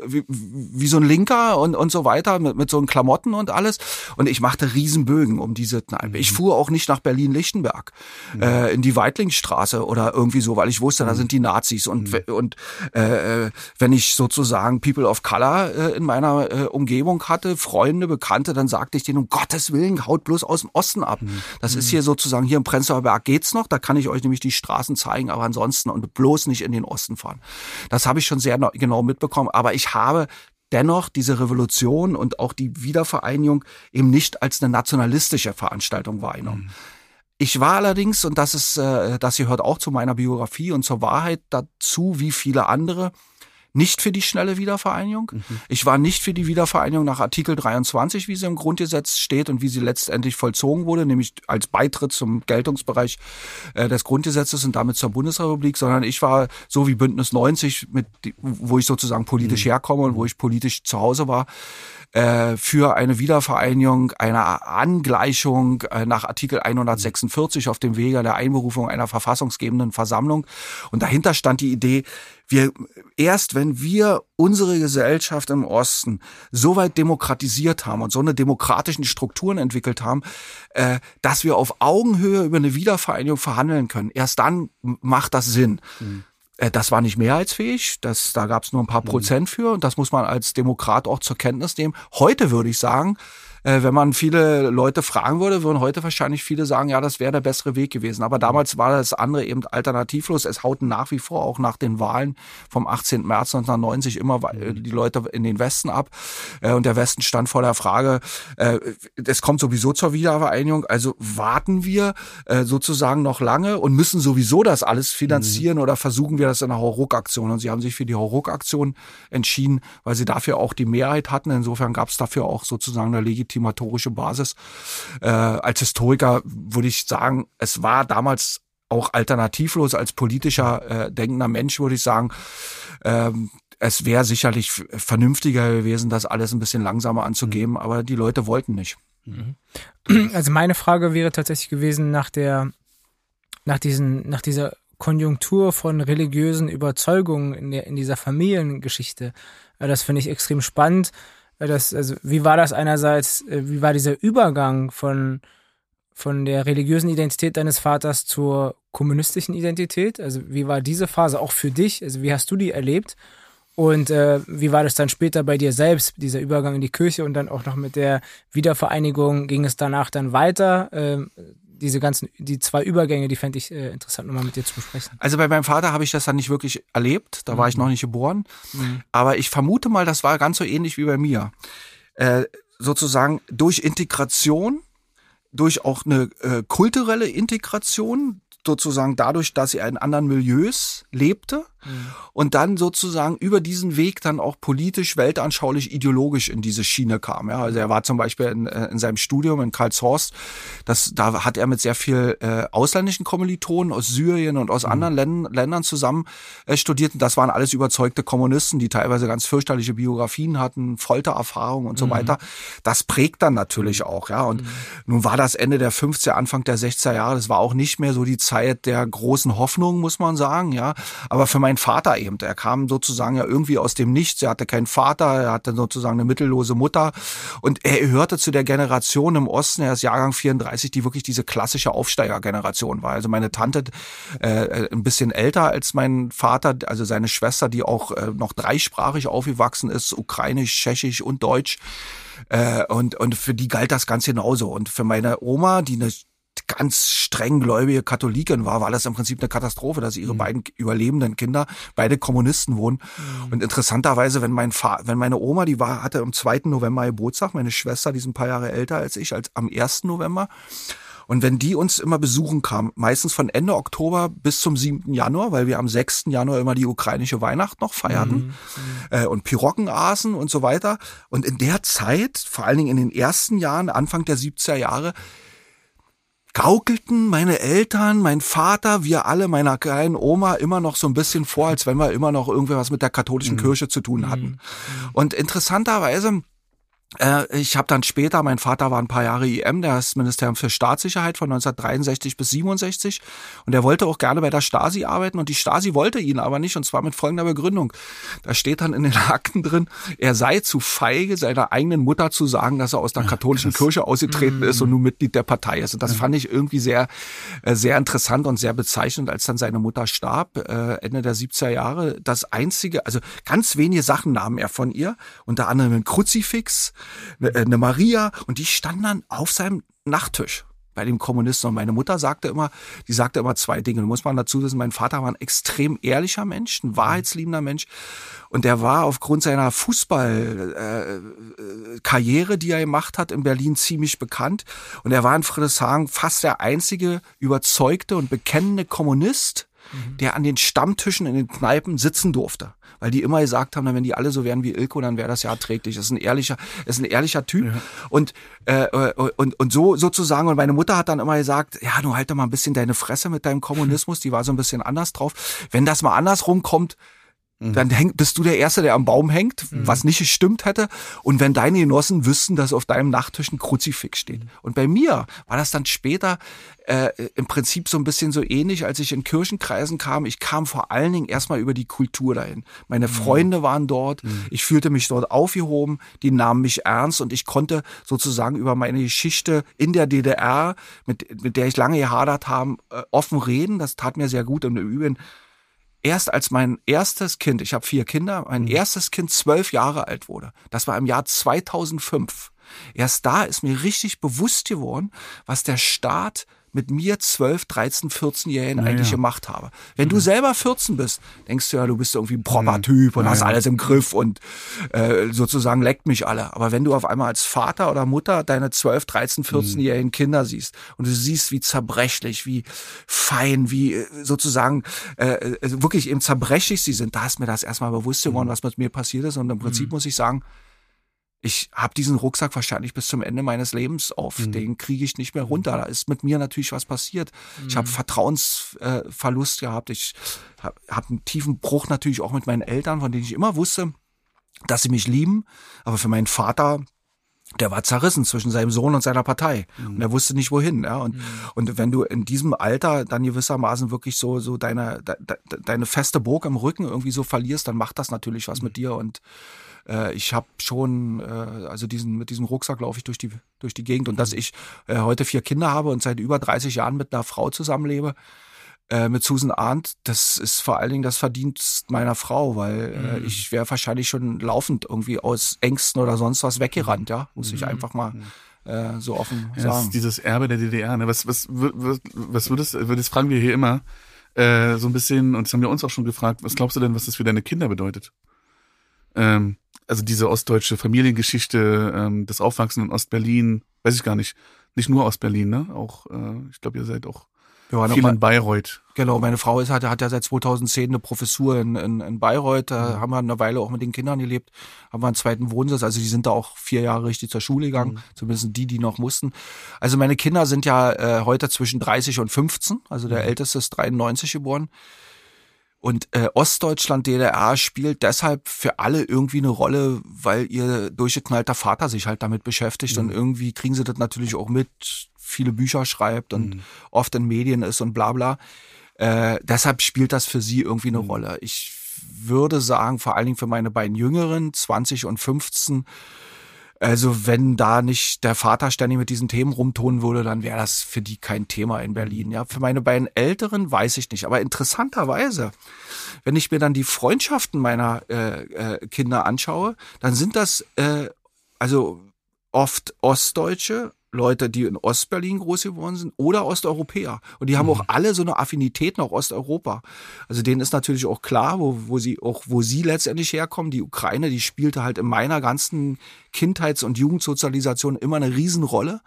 wie, wie so ein Linker und, und so weiter, mit, mit so einen Klamotten und alles. Und ich machte Riesenbögen um diese Kneipe. Ich fuhr auch nicht nach Berlin-Lichtenberg, äh, in die Weitlingstraße oder irgendwie so, weil ich wusste, da sind die Nazis und, we- und äh, äh, wenn ich sozusagen People of Color äh, in meiner äh, Umgebung hatte, Freunde, Bekannte, dann sagte ich denen, um Gottes Willen, haut bloß aus dem Osten ab. Das ist hier sozusagen, hier im Prenzlauer Berg geht's noch, da kann ich euch nämlich die Straßen zeigen, aber ansonsten und bloß nicht in den Osten fahren. Das habe ich schon sehr genau mitbekommen, aber ich habe dennoch diese Revolution und auch die Wiedervereinigung eben nicht als eine nationalistische Veranstaltung wahrgenommen. Ich war allerdings, und das ist, äh, das gehört auch zu meiner Biografie und zur Wahrheit dazu, wie viele andere, nicht für die schnelle Wiedervereinigung. Ich war nicht für die Wiedervereinigung nach Artikel 23, wie sie im Grundgesetz steht und wie sie letztendlich vollzogen wurde, nämlich als Beitritt zum Geltungsbereich äh, des Grundgesetzes und damit zur Bundesrepublik, sondern ich war so wie Bündnis 90, mit, wo ich sozusagen politisch herkomme und wo ich politisch zu Hause war, äh, für eine Wiedervereinigung, eine Angleichung äh, nach Artikel 146 auf dem Wege der Einberufung einer verfassungsgebenden Versammlung. Und dahinter stand die Idee, wir erst wenn wir unsere Gesellschaft im Osten so weit demokratisiert haben und so eine demokratischen Strukturen entwickelt haben, äh, dass wir auf Augenhöhe über eine Wiedervereinigung verhandeln können, erst dann macht das Sinn. Äh, Das war nicht mehrheitsfähig, das, da gab es nur ein paar Prozent für und das muss man als Demokrat auch zur Kenntnis nehmen. Heute würde ich sagen, äh, wenn man viele Leute fragen würde, würden heute wahrscheinlich viele sagen, ja, das wäre der bessere Weg gewesen. Aber damals war das andere eben alternativlos. Es hauten nach wie vor auch nach den Wahlen vom 18. März 1990 immer äh, die Leute in den Westen ab. Äh, Und der Westen stand vor der Frage, äh, es kommt sowieso zur Wiedervereinigung, also warten wir äh, sozusagen noch lange und müssen sowieso das alles finanzieren oder versuchen wir das in einer Hauruck-Aktion? Und sie haben sich für die Hauruck-Aktion entschieden, weil sie dafür auch die Mehrheit hatten. Insofern gab es dafür auch sozusagen eine legitimatorische Basis. Äh, als Historiker würde ich sagen, es war damals auch alternativlos als politischer äh, denkender Mensch, würde ich sagen, ähm, es wäre sicherlich vernünftiger gewesen, das alles ein bisschen langsamer anzugeben, aber die Leute wollten nicht. Also meine Frage wäre tatsächlich gewesen nach der, nach diesen, nach dieser Konjunktur von religiösen Überzeugungen in, der, in dieser Familiengeschichte. Äh, Das finde ich extrem spannend. Das, also, wie war das einerseits, äh, wie war dieser Übergang von, von der religiösen Identität deines Vaters zur kommunistischen Identität? Also, wie war diese Phase auch für dich? Also, wie hast du die erlebt? Und äh, wie war das dann später bei dir selbst, dieser Übergang in die Kirche und dann auch noch mit der Wiedervereinigung? Ging es danach dann weiter? Ähm, diese ganzen, die zwei Übergänge, die fände ich äh, interessant, nochmal mit dir zu besprechen. Also bei meinem Vater habe ich das dann nicht wirklich erlebt, da war ich noch nicht geboren, aber ich vermute mal, das war ganz so ähnlich wie bei mir. Äh, sozusagen durch Integration, durch auch eine äh, kulturelle Integration, sozusagen dadurch, dass er in anderen Milieus lebte, und dann sozusagen über diesen Weg dann auch politisch, weltanschaulich, ideologisch in diese Schiene kam. Ja, also er war zum Beispiel in, äh, in seinem Studium in Karlshorst, das, da hat er mit sehr viel äh, ausländischen Kommilitonen aus Syrien und aus mhm. anderen Ländern, Ländern zusammen äh, studiert. Und das waren alles überzeugte Kommunisten, die teilweise ganz fürchterliche Biografien hatten, Foltererfahrungen und so mhm. weiter. Das prägt dann natürlich mhm. auch, ja. Und mhm. nun war das Ende der 50er, Anfang der 60er Jahre, das war auch nicht mehr so die Zeit der großen Hoffnung, muss man sagen, ja. Aber für meinen Vater eben, er kam sozusagen ja irgendwie aus dem Nichts, er hatte keinen Vater, er hatte sozusagen eine mittellose Mutter und er gehörte zu der Generation im Osten, er ist Jahrgang 34, die wirklich diese klassische Aufsteigergeneration war. Also meine Tante äh, ein bisschen älter als mein Vater, also seine Schwester, die auch äh, noch dreisprachig aufgewachsen ist, ukrainisch, tschechisch und deutsch. Äh, und, und für die galt das ganz genauso. Und für meine Oma, die eine ganz streng gläubige Katholikin war, war das im Prinzip eine Katastrophe, dass ihre mhm. beiden überlebenden Kinder beide Kommunisten wurden. Mhm. Und interessanterweise, wenn mein Fa wenn meine Oma, die war, hatte am 2. November Geburtstag, meine Schwester, die ist ein paar Jahre älter als ich, als am 1. November. Und wenn die uns immer besuchen kamen, meistens von Ende Oktober bis zum 7. Januar, weil wir am 6. Januar immer die ukrainische Weihnacht noch feierten mhm. äh, und Pirocken aßen und so weiter. Und in der Zeit, vor allen Dingen in den ersten Jahren, Anfang der 70er Jahre, gaukelten meine Eltern, mein Vater, wir alle, meiner kleinen Oma immer noch so ein bisschen vor, als wenn wir immer noch irgendwie was mit der katholischen mhm. Kirche zu tun hatten. Mhm. Und interessanterweise ich habe dann später, mein Vater war ein paar Jahre IM, der ist Ministerium für Staatssicherheit von 1963 bis 67 und er wollte auch gerne bei der Stasi arbeiten und die Stasi wollte ihn aber nicht und zwar mit folgender Begründung. Da steht dann in den Akten drin, er sei zu feige, seiner eigenen Mutter zu sagen, dass er aus der katholischen Ach, Kirche ausgetreten ist und nun Mitglied der Partei ist. Und das fand ich irgendwie sehr, äh, sehr interessant und sehr bezeichnend, als dann seine Mutter starb, äh, Ende der 70er Jahre. Das einzige, also ganz wenige Sachen nahm er von ihr, unter anderem ein Kruzifix, eine, eine Maria und die stand dann auf seinem Nachttisch bei dem Kommunisten. Und meine Mutter sagte immer, die sagte immer zwei Dinge. Da muss man dazu wissen, mein Vater war ein extrem ehrlicher Mensch, ein wahrheitsliebender Mensch. Und der war aufgrund seiner Fußballkarriere, äh, die er gemacht hat, in Berlin ziemlich bekannt. Und er war in Friedrichshagen fast der einzige überzeugte und bekennende Kommunist, mhm. der an den Stammtischen in den Kneipen sitzen durfte weil die immer gesagt haben, wenn die alle so wären wie Ilko, dann wäre das ja erträglich. Das ist ein ehrlicher, ist ein ehrlicher Typ. Ja. Und, äh, und, und so sozusagen, und meine Mutter hat dann immer gesagt, ja, du halt doch mal ein bisschen deine Fresse mit deinem Kommunismus, die war so ein bisschen anders drauf. Wenn das mal andersrum kommt. Dann häng, bist du der Erste, der am Baum hängt, mhm. was nicht gestimmt hätte. Und wenn deine Genossen wüssten, dass auf deinem Nachttisch ein Kruzifix steht. Mhm. Und bei mir war das dann später äh, im Prinzip so ein bisschen so ähnlich, als ich in Kirchenkreisen kam. Ich kam vor allen Dingen erstmal über die Kultur dahin. Meine mhm. Freunde waren dort. Mhm. Ich fühlte mich dort aufgehoben. Die nahmen mich ernst und ich konnte sozusagen über meine Geschichte in der DDR, mit, mit der ich lange gehadert habe, äh, offen reden. Das tat mir sehr gut. Und im Übrigen erst als mein erstes Kind, ich habe vier Kinder, mein mhm. erstes Kind zwölf Jahre alt wurde, das war im Jahr 2005, erst da ist mir richtig bewusst geworden, was der Staat mit mir 12, 13, 14-Jährigen naja. eigentlich gemacht habe. Wenn mhm. du selber 14 bist, denkst du ja, du bist irgendwie ein proper mhm. Typ und naja. hast alles im Griff und äh, sozusagen leckt mich alle. Aber wenn du auf einmal als Vater oder Mutter deine 12, 13, 14-jährigen mhm. Kinder siehst und du siehst, wie zerbrechlich, wie fein, wie äh, sozusagen äh, äh, wirklich eben zerbrechlich sie sind, da ist mir das erstmal bewusst geworden, mhm. was mit mir passiert ist. Und im Prinzip mhm. muss ich sagen, ich habe diesen Rucksack wahrscheinlich bis zum Ende meines Lebens auf. Mhm. Den kriege ich nicht mehr runter. Da ist mit mir natürlich was passiert. Mhm. Ich habe Vertrauensverlust äh, gehabt. Ich habe hab einen tiefen Bruch natürlich auch mit meinen Eltern, von denen ich immer wusste, dass sie mich lieben. Aber für meinen Vater, der war zerrissen zwischen seinem Sohn und seiner Partei. Mhm. Und er wusste nicht wohin. Ja? Und, mhm. und wenn du in diesem Alter dann gewissermaßen wirklich so, so deine, de, de, deine feste Burg im Rücken irgendwie so verlierst, dann macht das natürlich was mit mhm. dir. Und äh, ich habe schon, äh, also diesen, mit diesem Rucksack laufe ich durch die, durch die Gegend und dass mhm. ich äh, heute vier Kinder habe und seit über 30 Jahren mit einer Frau zusammenlebe, äh, mit Susan Arndt, das ist vor allen Dingen das Verdienst meiner Frau, weil äh, mhm. ich wäre wahrscheinlich schon laufend irgendwie aus Ängsten oder sonst was weggerannt, ja, muss ich mhm. einfach mal mhm. äh, so offen ja, sagen. dieses Erbe der DDR, ne? Was, was, was, was würdest, würdest fragen wir hier immer, äh, so ein bisschen, und das haben wir uns auch schon gefragt, was glaubst du denn, was das für deine Kinder bedeutet? Ähm, also diese ostdeutsche Familiengeschichte, ähm, das Aufwachsen in Ostberlin, weiß ich gar nicht, nicht nur Ostberlin, ne? Auch, äh, ich glaube, ihr seid auch waren Viel in Bayreuth. Genau, meine Frau ist, hat, hat ja seit 2010 eine Professur in, in, in Bayreuth. Da haben wir eine Weile auch mit den Kindern gelebt, haben wir einen zweiten Wohnsitz. Also die sind da auch vier Jahre richtig zur Schule gegangen, zumindest die, die noch mussten. Also meine Kinder sind ja äh, heute zwischen 30 und 15. Also der älteste ist 93 geboren. Und äh, Ostdeutschland, DDR spielt deshalb für alle irgendwie eine Rolle, weil ihr durchgeknallter Vater sich halt damit beschäftigt. Und irgendwie kriegen sie das natürlich auch mit, viele Bücher schreibt und oft in Medien ist und bla bla. Äh, deshalb spielt das für sie irgendwie eine Rolle. Ich würde sagen, vor allen Dingen für meine beiden Jüngeren, 20 und 15, also wenn da nicht der Vater ständig mit diesen Themen rumtonen würde, dann wäre das für die kein Thema in Berlin. Ja, für meine beiden Älteren weiß ich nicht. Aber interessanterweise, wenn ich mir dann die Freundschaften meiner äh, äh, Kinder anschaue, dann sind das äh, also oft Ostdeutsche, Leute, die in Ostberlin groß geworden sind oder Osteuropäer. Und die haben auch alle so eine Affinität nach Osteuropa. Also denen ist natürlich auch klar, wo, wo sie auch, wo sie letztendlich herkommen. Die Ukraine, die spielte halt in meiner ganzen Kindheits- und Jugendsozialisation immer eine Riesenrolle.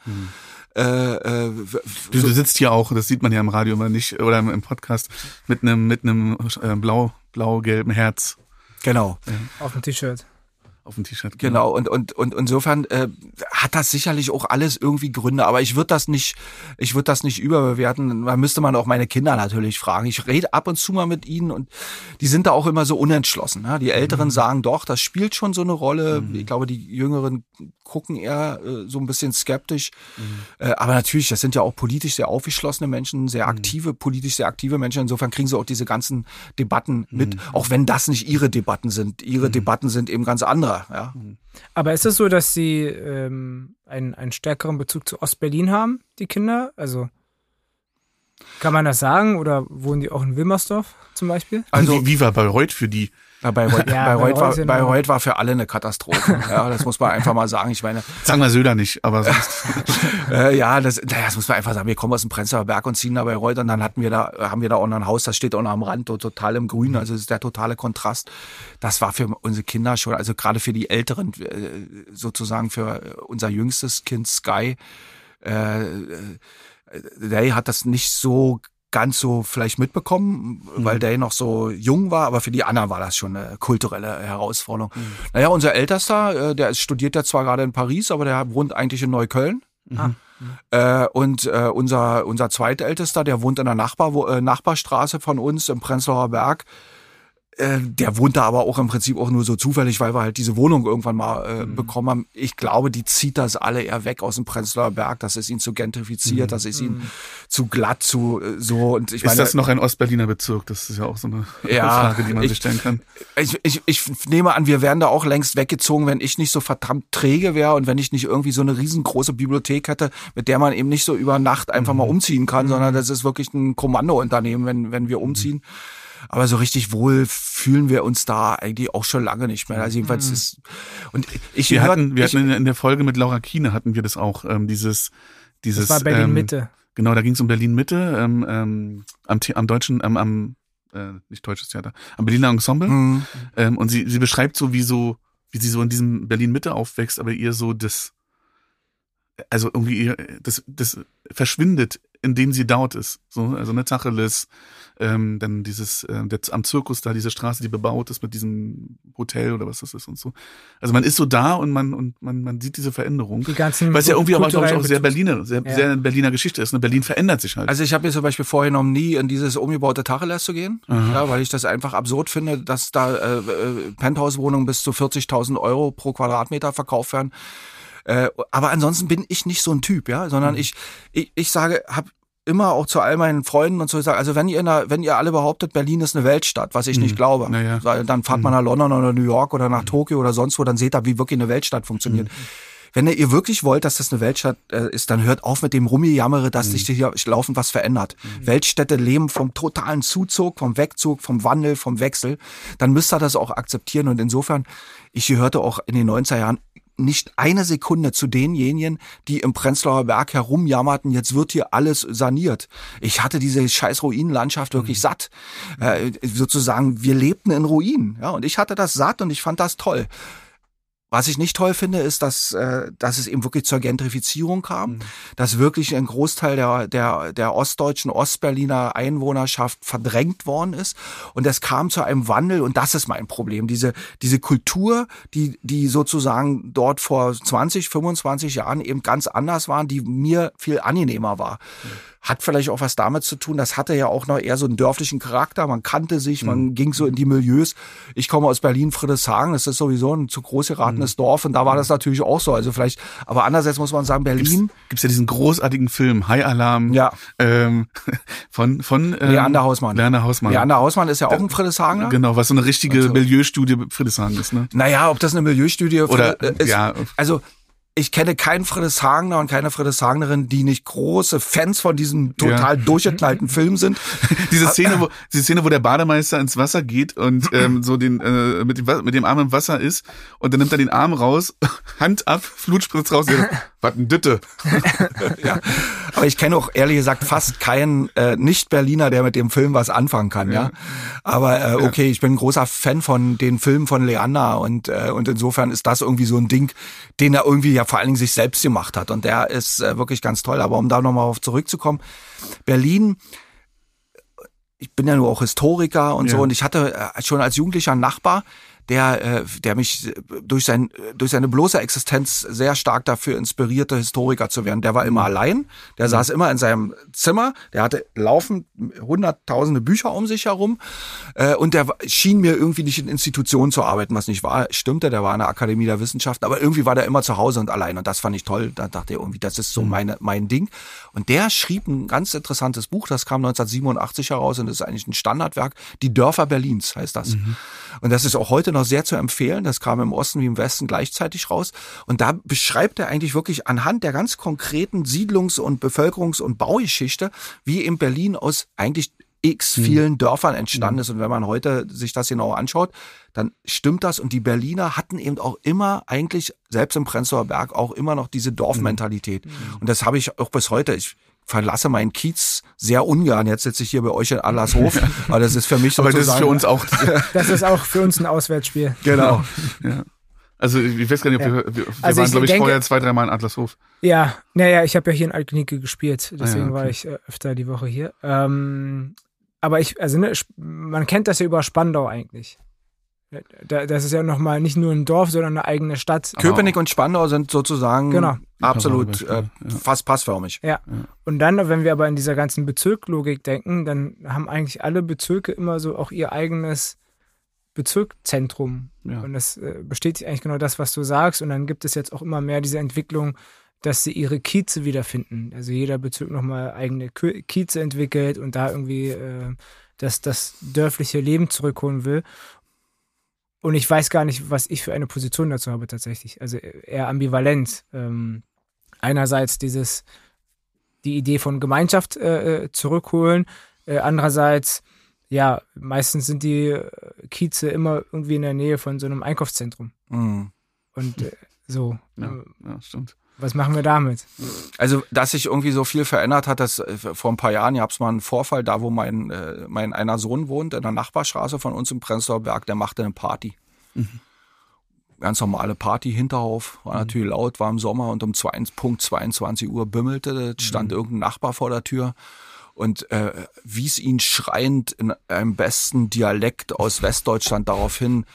Äh, äh, Du, du sitzt hier auch, das sieht man ja im Radio immer nicht, oder im, im Podcast, mit einem mit einem äh, blau, blau-gelben Herz genau. Auf dem T-Shirt. Auf dem T-Shirt. Genau, und, und, und insofern äh, hat das sicherlich auch alles irgendwie Gründe, aber ich würde das nicht, ich würde das nicht überbewerten. Da müsste man auch meine Kinder natürlich fragen. Ich rede ab und zu mal mit ihnen und die sind da auch immer so unentschlossen. Ne? Die Älteren sagen doch, das spielt schon so eine Rolle. Ich glaube, die Jüngeren gucken eher äh, so ein bisschen skeptisch. Äh, aber natürlich, das sind ja auch politisch sehr aufgeschlossene Menschen, sehr aktive, politisch sehr aktive Menschen. Insofern kriegen sie auch diese ganzen Debatten mit, auch wenn das nicht ihre Debatten sind. Ihre Debatten sind eben ganz andere. Ja. Aber ist es so, dass sie ähm, einen, einen stärkeren Bezug zu Ostberlin haben, die Kinder? Also kann man das sagen? Oder wohnen die auch in Wilmersdorf zum Beispiel? Also Also- wie, wie war Bayreuth für die? Ja, Bayreuth, Ja, Bayreuth, Bayreuth war, ist ja Bayreuth war für alle eine Katastrophe. Ja, das muss man einfach mal sagen. Ich meine, Sagen wir Söder nicht, aber sonst. äh, ja, das, naja, das muss man einfach sagen. Wir kommen aus dem Prenzlauer Berg und ziehen da Bayreuth und dann hatten wir da, haben wir da auch noch ein Haus, das steht auch noch am Rand, so total im Grün. Also das ist der totale Kontrast. Das war für unsere Kinder schon, also gerade für die Älteren, äh, sozusagen für unser jüngstes Kind Sky, äh, äh, Day hat das nicht so ganz so vielleicht mitbekommen, weil Day noch so jung war, aber für die anderen war das schon eine kulturelle Herausforderung. Naja, unser Ältester, äh, der ist, studiert ja zwar gerade in Paris, aber der wohnt eigentlich in Neukölln. Ah. Äh, und äh, unser, unser zweitältester, der wohnt in der Nachbar, wo, äh, Nachbarstraße von uns im Prenzlauer Berg. Äh, der wohnt da aber auch im Prinzip auch nur so zufällig, weil wir halt diese Wohnung irgendwann mal äh, Mhm. bekommen haben. Ich glaube, die zieht das alle eher weg aus dem Prenzlauer Berg. Das ist ihn zu gentrifiziert, das ist ihn zu glatt, zu äh, so. Und ich Mhm. Ist meine, das noch ein Ostberliner Bezirk? Das ist ja auch so eine Ja, Frage, die man ich- sich stellen kann. ich, ich, ich nehme an, wir wären da auch längst weggezogen, wenn ich nicht so verdammt träge wäre und wenn ich nicht irgendwie so eine riesengroße Bibliothek hätte, mit der man eben nicht so über Nacht einfach mal umziehen kann, sondern das ist wirklich ein Kommandounternehmen, wenn, wenn wir umziehen. Aber so richtig wohl fühlen wir uns da eigentlich auch schon lange nicht mehr. Also jedenfalls ist, und ich Wir hör- hatten, wir ich, hatten in, der Folge mit Laura Kiene hatten wir das auch, ähm, dieses, dieses. Das war Berlin ähm, Mitte. Genau, da ging es um Berlin Mitte, ähm, ähm, am, am deutschen, ähm, am, äh, nicht deutsches Theater, am Berliner Ensemble. Hm, Ähm, und sie, sie beschreibt so, wie so, wie sie so in diesem Berlin Mitte aufwächst, aber ihr so das, also irgendwie ihr, das, das verschwindet, indem sie dort ist. So, also eine Tacheles, ähm, dann dieses, äh, der, am Zirkus da, diese Straße, die bebaut ist mit diesem Hotel oder was das ist und so. Also man ist so da und man, und man, man sieht diese Veränderung. Die ganzen Was ja irgendwie aber, glaube ich, auch sehr Berliner, sehr, Ja. sehr Berliner Geschichte ist. Ne? Berlin verändert sich halt. Also ich habe mir zum Beispiel vorgenommen, nie in dieses umgebaute Tacheles zu gehen, ja, weil ich das einfach absurd finde, dass da äh, äh, Penthouse-Wohnungen bis zu 40.000 Euro pro Quadratmeter verkauft werden. Äh, aber ansonsten bin ich nicht so ein Typ, ja, sondern ich, ich, ich sage, habe immer auch zu all meinen Freunden und so gesagt, also wenn ihr in der, wenn ihr alle behauptet, Berlin ist eine Weltstadt, was ich nicht glaube, Naja. dann fahrt man nach London oder New York oder nach Tokio oder sonst wo, dann seht ihr, wie wirklich eine Weltstadt funktioniert. Wenn ihr wirklich wollt, dass das eine Weltstadt äh, ist, dann hört auf mit dem Rumgejammere, dass sich hier laufend was verändert. Weltstädte leben vom totalen Zuzug, vom Wegzug, vom Wandel, vom Wechsel. Dann müsst ihr das auch akzeptieren. Und insofern, ich gehörte auch in den 90er Jahren nicht eine Sekunde zu denjenigen, die im Prenzlauer Berg herumjammerten, jetzt wird hier alles saniert. Ich hatte diese scheiß Ruinenlandschaft wirklich satt. Äh, sozusagen, wir lebten in Ruinen. Ja, und ich hatte das satt und ich fand das toll. Was ich nicht toll finde, ist, dass, äh, dass es eben wirklich zur Gentrifizierung kam, mhm. dass wirklich ein Großteil der, der, der ostdeutschen, Ostberliner Einwohnerschaft verdrängt worden ist. Und es kam zu einem Wandel und das ist mein Problem. Diese, diese Kultur, die, die sozusagen dort vor 20, 25 Jahren eben ganz anders waren, die mir viel angenehmer war. Mhm hat vielleicht auch was damit zu tun, das hatte ja auch noch eher so einen dörflichen Charakter. Man kannte sich, man mhm. ging so in die Milieus. Ich komme aus Berlin, Friedrichshagen, das ist sowieso ein zu groß geratenes mhm. Dorf und da war das natürlich auch so. Also vielleicht, aber andererseits muss man sagen, Berlin. Gibt es ja diesen großartigen Film, High Alarm. Ja. Ähm, von, von ähm, Leander Hausmann. Leander Hausmann. Leander Hausmann ist ja auch ein Friedrichshagener. Genau, was so eine richtige also, Milieustudie Friedrichshagen ist, ne? Naja, ob das eine Milieustudie Oder, ist. Ja. Also ich kenne keinen Friedrichshagener und keine Friedrichshagenerin, die nicht große Fans von diesem total ja. durchgeknallten Film sind. diese Szene, wo, diese Szene, wo der Bademeister ins Wasser geht und ähm, so den äh, mit, dem, mit dem Arm im Wasser ist und dann nimmt er den Arm raus, Hand ab, Flutspritz raus, was ein Ditte. ja. Aber ich kenne auch ehrlich gesagt fast keinen äh, Nicht-Berliner, der mit dem Film was anfangen kann, ja. ja? Aber äh, okay, ich bin ein großer Fan von den Filmen von Leander und, äh, und insofern ist das irgendwie so ein Ding, den er irgendwie ja vor allen Dingen sich selbst gemacht hat. Und der ist äh, wirklich ganz toll. Aber um da nochmal auf zurückzukommen, Berlin, ich bin ja nur auch Historiker und ja. so und ich hatte äh, schon als Jugendlicher einen Nachbar, der, äh, der mich durch, sein, durch seine bloße Existenz sehr stark dafür inspirierte, Historiker zu werden. Der war immer mhm. allein, der mhm. saß immer in seinem Zimmer, der hatte laufend hunderttausende Bücher um sich herum äh, und der schien mir irgendwie nicht in Institutionen zu arbeiten, was nicht war. Stimmte, der war in der Akademie der Wissenschaften, aber irgendwie war der immer zu Hause und allein und das fand ich toll. Da dachte ich irgendwie, das ist so mhm. meine, mein Ding. Und der schrieb ein ganz interessantes Buch, das kam 1987 heraus und ist eigentlich ein Standardwerk. Die Dörfer Berlins heißt das. Mhm. Und das ist auch heute noch sehr zu empfehlen. Das kam im Osten wie im Westen gleichzeitig raus. Und da beschreibt er eigentlich wirklich anhand der ganz konkreten Siedlungs- und Bevölkerungs- und Baugeschichte, wie in Berlin aus eigentlich x mhm. vielen mhm. Dörfern entstanden mhm. ist. Und wenn man heute sich das genau anschaut, dann stimmt das. Und die Berliner hatten eben auch immer eigentlich, selbst im Prenzlauer Berg, auch immer noch diese Dorfmentalität. Mhm. Und das habe ich auch bis heute. Ich verlasse meinen Kiez sehr ungern. Jetzt sitze ich hier bei euch in Allershof, aber das ist für mich sozusagen. Aber das ist für uns auch. das ist auch für uns ein Auswärtsspiel. Genau. Ja. Also ich weiß gar nicht, ob ja. wir, wir, also waren, glaube ich, denke, vorher zwei, dreimal in Adlershof. Ja, naja, ich habe ja hier in Altklinike gespielt, deswegen ah, ja, okay. war ich äh, öfter die Woche hier. Ähm, aber ich, also ne, man kennt das ja über Spandau eigentlich. Das ist ja nochmal nicht nur ein Dorf, sondern eine eigene Stadt. Köpenick und Spandau sind sozusagen genau. absolut äh, fast passförmig. Ja. ja. Und dann, wenn wir aber in dieser ganzen Bezirklogik denken, dann haben eigentlich alle Bezirke immer so auch ihr eigenes Bezirkszentrum. Ja. Und das äh, bestätigt eigentlich genau das, was du sagst. Und dann gibt es jetzt auch immer mehr diese Entwicklung, dass sie ihre Kieze wiederfinden. Also jeder Bezirk nochmal eigene Kieze entwickelt und da irgendwie äh, das, das dörfliche Leben zurückholen will. Und ich weiß gar nicht, was ich für eine Position dazu habe tatsächlich. Also eher ambivalent. Ähm, einerseits dieses, die Idee von Gemeinschaft äh, äh, zurückholen. Äh, andererseits, ja, meistens sind die äh, Kieze immer irgendwie in der Nähe von so einem Einkaufszentrum. Mhm. Und äh, so. Ja, ja, stimmt. Was machen wir damit? Also, dass sich irgendwie so viel verändert hat, dass äh, vor ein paar Jahren gab es mal einen Vorfall, da wo mein, äh, mein einer Sohn wohnt, in der Nachbarstraße von uns im Prenzlauer Berg, der machte eine Party. Mhm. Ganz normale Party, Hinterhof, war mhm. natürlich laut, war im Sommer und um zwei, Punkt 22 Uhr bimmelte, stand mhm. irgendein Nachbar vor der Tür und äh, wies ihn schreiend in einem besten Dialekt aus Westdeutschland darauf hin,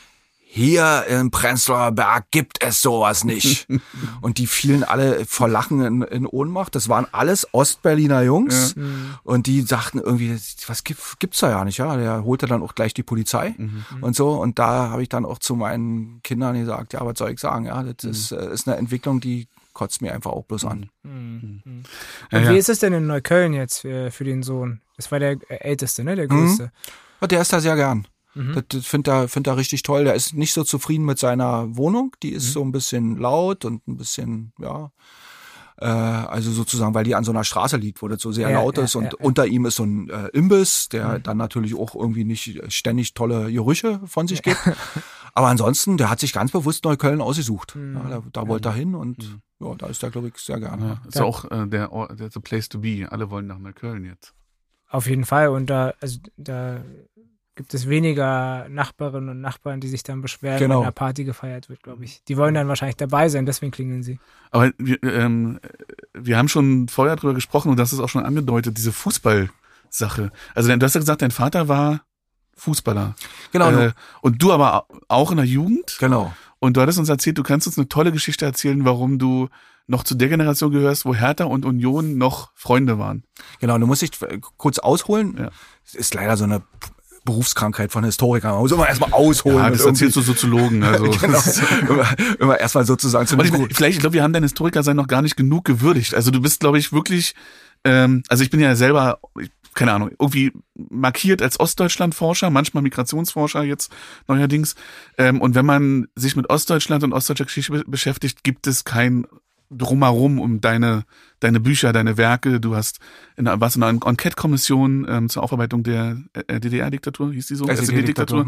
hier im Prenzlauer Berg gibt es sowas nicht. und die fielen alle vor Lachen in, in Ohnmacht. Das waren alles Ostberliner Jungs. Ja. Und die sagten irgendwie, was gibt, gibt's da ja nicht, ja. Der holte dann auch gleich die Polizei mhm. und so. Und da habe ich dann auch zu meinen Kindern gesagt, ja, was soll ich sagen? Ja, das mhm. ist, äh, ist eine Entwicklung, die kotzt mir einfach auch bloß an. Mhm. mhm. Und wie ist es denn in Neukölln jetzt für, für den Sohn? Das war der älteste, ne? Der größte. Mhm. Der ist da sehr gern. Mhm. Das, das findet er, find er richtig toll. Der ist nicht so zufrieden mit seiner Wohnung. Die ist mhm. so ein bisschen laut und ein bisschen, ja, äh, also sozusagen, weil die an so einer Straße liegt, wo das so sehr ja, laut ist. Ja, und ja, unter ihm ist so ein äh, Imbiss, der mhm. dann natürlich auch irgendwie nicht ständig tolle Gerüche von sich gibt. Aber ansonsten, der hat sich ganz bewusst Neukölln ausgesucht. Mhm. Ja, da, da wollte er hin und mhm. ja, da ist er, glaube ich, sehr gerne. Ja, ist auch äh, der, der the place to be. Alle wollen nach Neukölln jetzt. Auf jeden Fall. Und da, also da gibt es weniger Nachbarinnen und Nachbarn, die sich dann beschweren, Genau. wenn eine Party gefeiert wird, glaube ich. Die wollen dann wahrscheinlich dabei sein, deswegen klingeln sie. Aber wir, ähm, wir haben schon vorher drüber gesprochen und das ist auch schon angedeutet, diese Fußballsache. Also du hast ja gesagt, dein Vater war Fußballer. Genau, Äh, und du aber auch in der Jugend. genau. Und du hattest uns erzählt, du kannst uns eine tolle Geschichte erzählen, warum du noch zu der Generation gehörst, wo Hertha und Union noch Freunde waren. Genau, du musst dich kurz ausholen. Ja. Es ist leider so eine Berufskrankheit von Historikern. Man muss immer erstmal ausholen. Ja, das erzählst du Soziologen. Also. genau. immer, immer erstmal sozusagen zu Und einem ich, vielleicht, ich glaube, wir haben dein Historikersein noch gar nicht genug gewürdigt. Also du bist, glaube ich, wirklich, ähm, also ich bin ja selber, keine Ahnung, irgendwie markiert als Ostdeutschland-Forscher, manchmal Migrationsforscher jetzt neuerdings. Ähm, und wenn man sich mit Ostdeutschland und ostdeutscher Geschichte be- beschäftigt, gibt es kein drumherum um deine deine Bücher, deine Werke. Du hast in einer, warst in einer Enquete-Kommission ähm, zur Aufarbeitung der äh, DDR-Diktatur, hieß die so? SED-Diktatur. SED-Diktatur.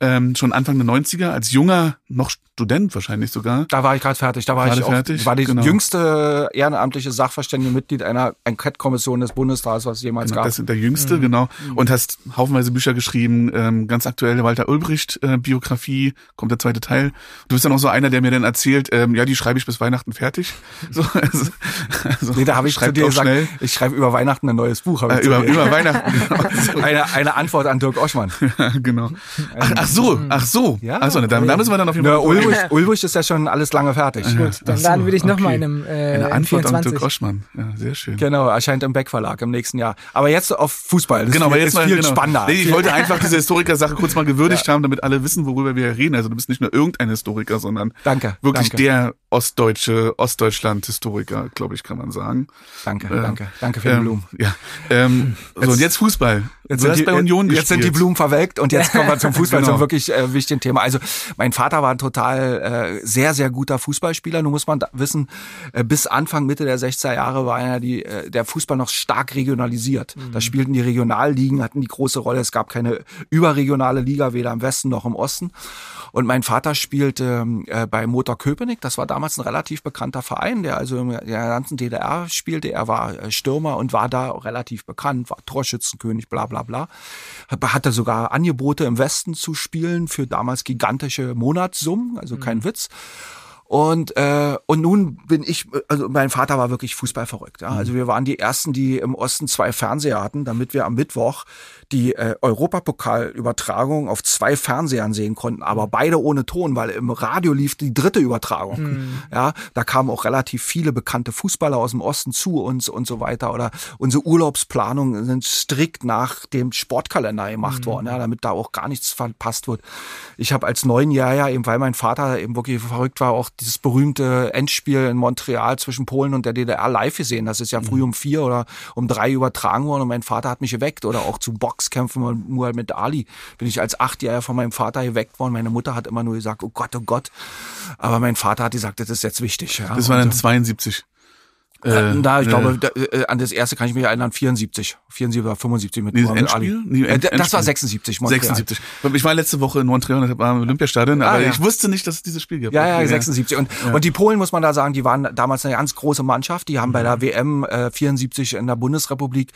Ähm, schon Anfang der 90er, als junger, noch Student wahrscheinlich sogar. Da war ich gerade fertig. Da war Gerade ich auch, fertig, war die genau. jüngste ehrenamtliche Sachverständige Mitglied einer Enquete-Kommission des Bundestags, was es jemals Genau, gab. das ist der jüngste, genau. Und hast haufenweise Bücher geschrieben, ähm, ganz aktuelle Walter Ulbricht äh, Biografie, kommt der zweite Teil. Du bist dann auch so einer, der mir dann erzählt, ähm, ja, die schreibe ich bis Weihnachten fertig. So, also, also Nee, da habe ich zu dir gesagt, schnell. ich schreibe über Weihnachten ein neues Buch. Äh, über, über Weihnachten. Genau. eine, eine Antwort an Dirk Oschmann. genau. Ach, ach so, ach so. Ja. Ach so, ne, da, da müssen wir dann auf jeden Fall. Ulrich, Ulrich ist ja schon alles lange fertig. Gut, dann so, laden wir dich nochmal okay. in einem äh, Eine Antwort an 24. Dirk Oschmann. Ja, sehr schön. Genau, erscheint im Beck Verlag im nächsten Jahr. Aber jetzt auf Fußball. Das Genau, ist, aber jetzt ist mal, viel genau. spannender. Nee, ich wollte einfach diese Historiker-Sache kurz mal gewürdigt haben, damit alle wissen, worüber wir reden. Also du bist nicht nur irgendein Historiker, sondern Danke, wirklich danke. der ostdeutsche, Ostdeutschland-Historiker, glaube ich, kann man sagen. Danke, Äh, danke. Danke für die Ähm, Blumen. Ja. Ähm, so, und jetzt Fußball. Jetzt sind, die, bei Union jetzt gespielt. sind die Blumen verwelkt und jetzt kommen wir zum Fußball, Genau. zum wirklich äh, wichtigen Thema. Also mein Vater war ein total äh, sehr, sehr guter Fußballspieler. Nun muss man wissen, äh, bis Anfang, Mitte der 60er Jahre war ja die, äh, der Fußball noch stark regionalisiert. Da spielten die Regionalligen, hatten die große Rolle. Es gab keine überregionale Liga, weder im Westen noch im Osten. Und mein Vater spielte äh, bei Motor Köpenick. Das war damals ein relativ bekannter Verein, der also in der ganzen DDR spielte. Er war äh, Stürmer und war da relativ bekannt, war Torschützenkönig, bla bla bla. Hatte sogar Angebote im Westen zu spielen für damals gigantische Monatssummen, also kein Witz. Und, äh, und nun bin ich, also mein Vater war wirklich Fußballverrückt. Ja? Also wir waren die Ersten, die im Osten zwei Fernseher hatten, damit wir am Mittwoch die äh, Europapokalübertragung auf zwei Fernsehern sehen konnten, aber beide ohne Ton, weil im Radio lief die dritte Übertragung. Ja, da kamen auch relativ viele bekannte Fußballer aus dem Osten zu uns und so weiter. Oder unsere Urlaubsplanungen sind strikt nach dem Sportkalender gemacht worden, ja, damit da auch gar nichts verpasst wird. Ich habe als Neunjähriger, eben weil mein Vater eben wirklich verrückt war, auch dieses berühmte Endspiel in Montreal zwischen Polen und der DDR live gesehen. Das ist ja früh um vier oder um drei übertragen worden und mein Vater hat mich geweckt. Oder auch zu Boxkämpfen mit Muhammad Ali bin ich als Achtjähriger von meinem Vater geweckt worden. Meine Mutter hat immer nur gesagt, oh Gott, oh Gott. Aber mein Vater hat gesagt, das ist jetzt wichtig. Ja. Das war dann so. 72. Äh, da, ich äh, glaube, da, äh, an das erste kann ich mich erinnern, 74, 74 oder 75 mit Nee, Muhammad? Ali. Nee, äh, d- das war Endspiel. 76, Montreal. 76. Ich war letzte Woche in Montreal und war im Olympiastadion, aber Ah, ja. ich wusste nicht, dass es dieses Spiel gibt. Ja, ja, Okay, 76. Und, und die Polen, muss man da sagen, die waren damals eine ganz große Mannschaft. Die haben bei Mhm. der WM äh, 74 in der Bundesrepublik,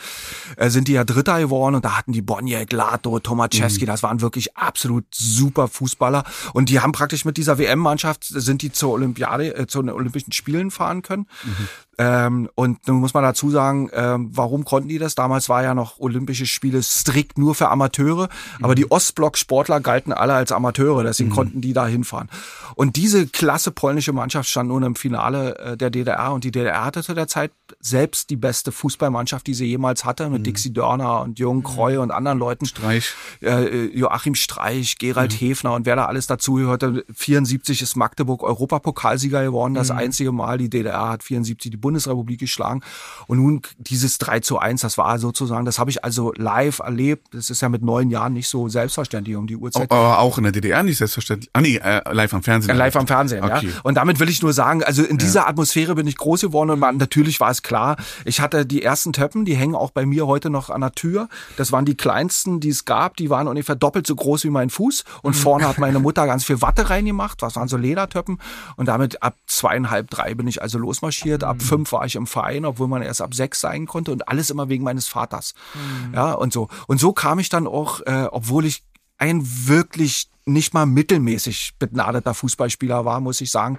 äh, sind die ja Dritter geworden und da hatten die Boniek, Lato, Mhm. Tomaszewski, das waren wirklich absolut super Fußballer. Und die haben praktisch mit dieser WM-Mannschaft, sind die zur Olympiade, äh, zu den Olympischen Spielen fahren können. Mhm. Ähm, und nun muss man dazu sagen, ähm, warum konnten die das? Damals war ja noch Olympische Spiele strikt nur für Amateure, aber Mhm. die Ostblock-Sportler galten alle als Amateure, deswegen konnten die da hinfahren. Und diese klasse polnische Mannschaft stand nun im Finale äh, der DDR und die DDR hatte zu der Zeit selbst die beste Fußballmannschaft, die sie jemals hatte, mit Dixie Dörner und Jürgen Kreu und anderen Leuten. Mhm. Streich. Äh, Joachim Streich, Gerald Mhm. Hefner und wer da alles dazugehörte. 74 ist Magdeburg Europapokalsieger geworden, das Mhm. einzige Mal. Die DDR hat 74 die Bundesrepublik geschlagen. Und nun dieses 3 zu 1, das war sozusagen, das habe ich also live erlebt. Das ist ja mit neun Jahren nicht so selbstverständlich um die Uhrzeit. Aber auch in der DDR nicht selbstverständlich. Ah nee, äh, live am Fernsehen. Ja, live am Fernsehen, Okay. ja. Und damit will ich nur sagen, also in dieser Atmosphäre bin ich groß geworden und man, natürlich war es klar, ich hatte die ersten Töppen, die hängen auch bei mir heute noch an der Tür. Das waren die kleinsten, die es gab, die waren ungefähr doppelt so groß wie mein Fuß und vorne hat meine Mutter ganz viel Watte reingemacht, das waren so Ledertöppen und damit ab zweieinhalb, drei bin ich also losmarschiert. Ab fünf war ich im Verein, obwohl man erst ab sechs sein konnte und alles immer wegen meines Vaters. Mhm. Ja, und so. Und so kam ich dann auch, äh, obwohl ich ein wirklich nicht mal mittelmäßig begnadeter Fußballspieler war, muss ich sagen,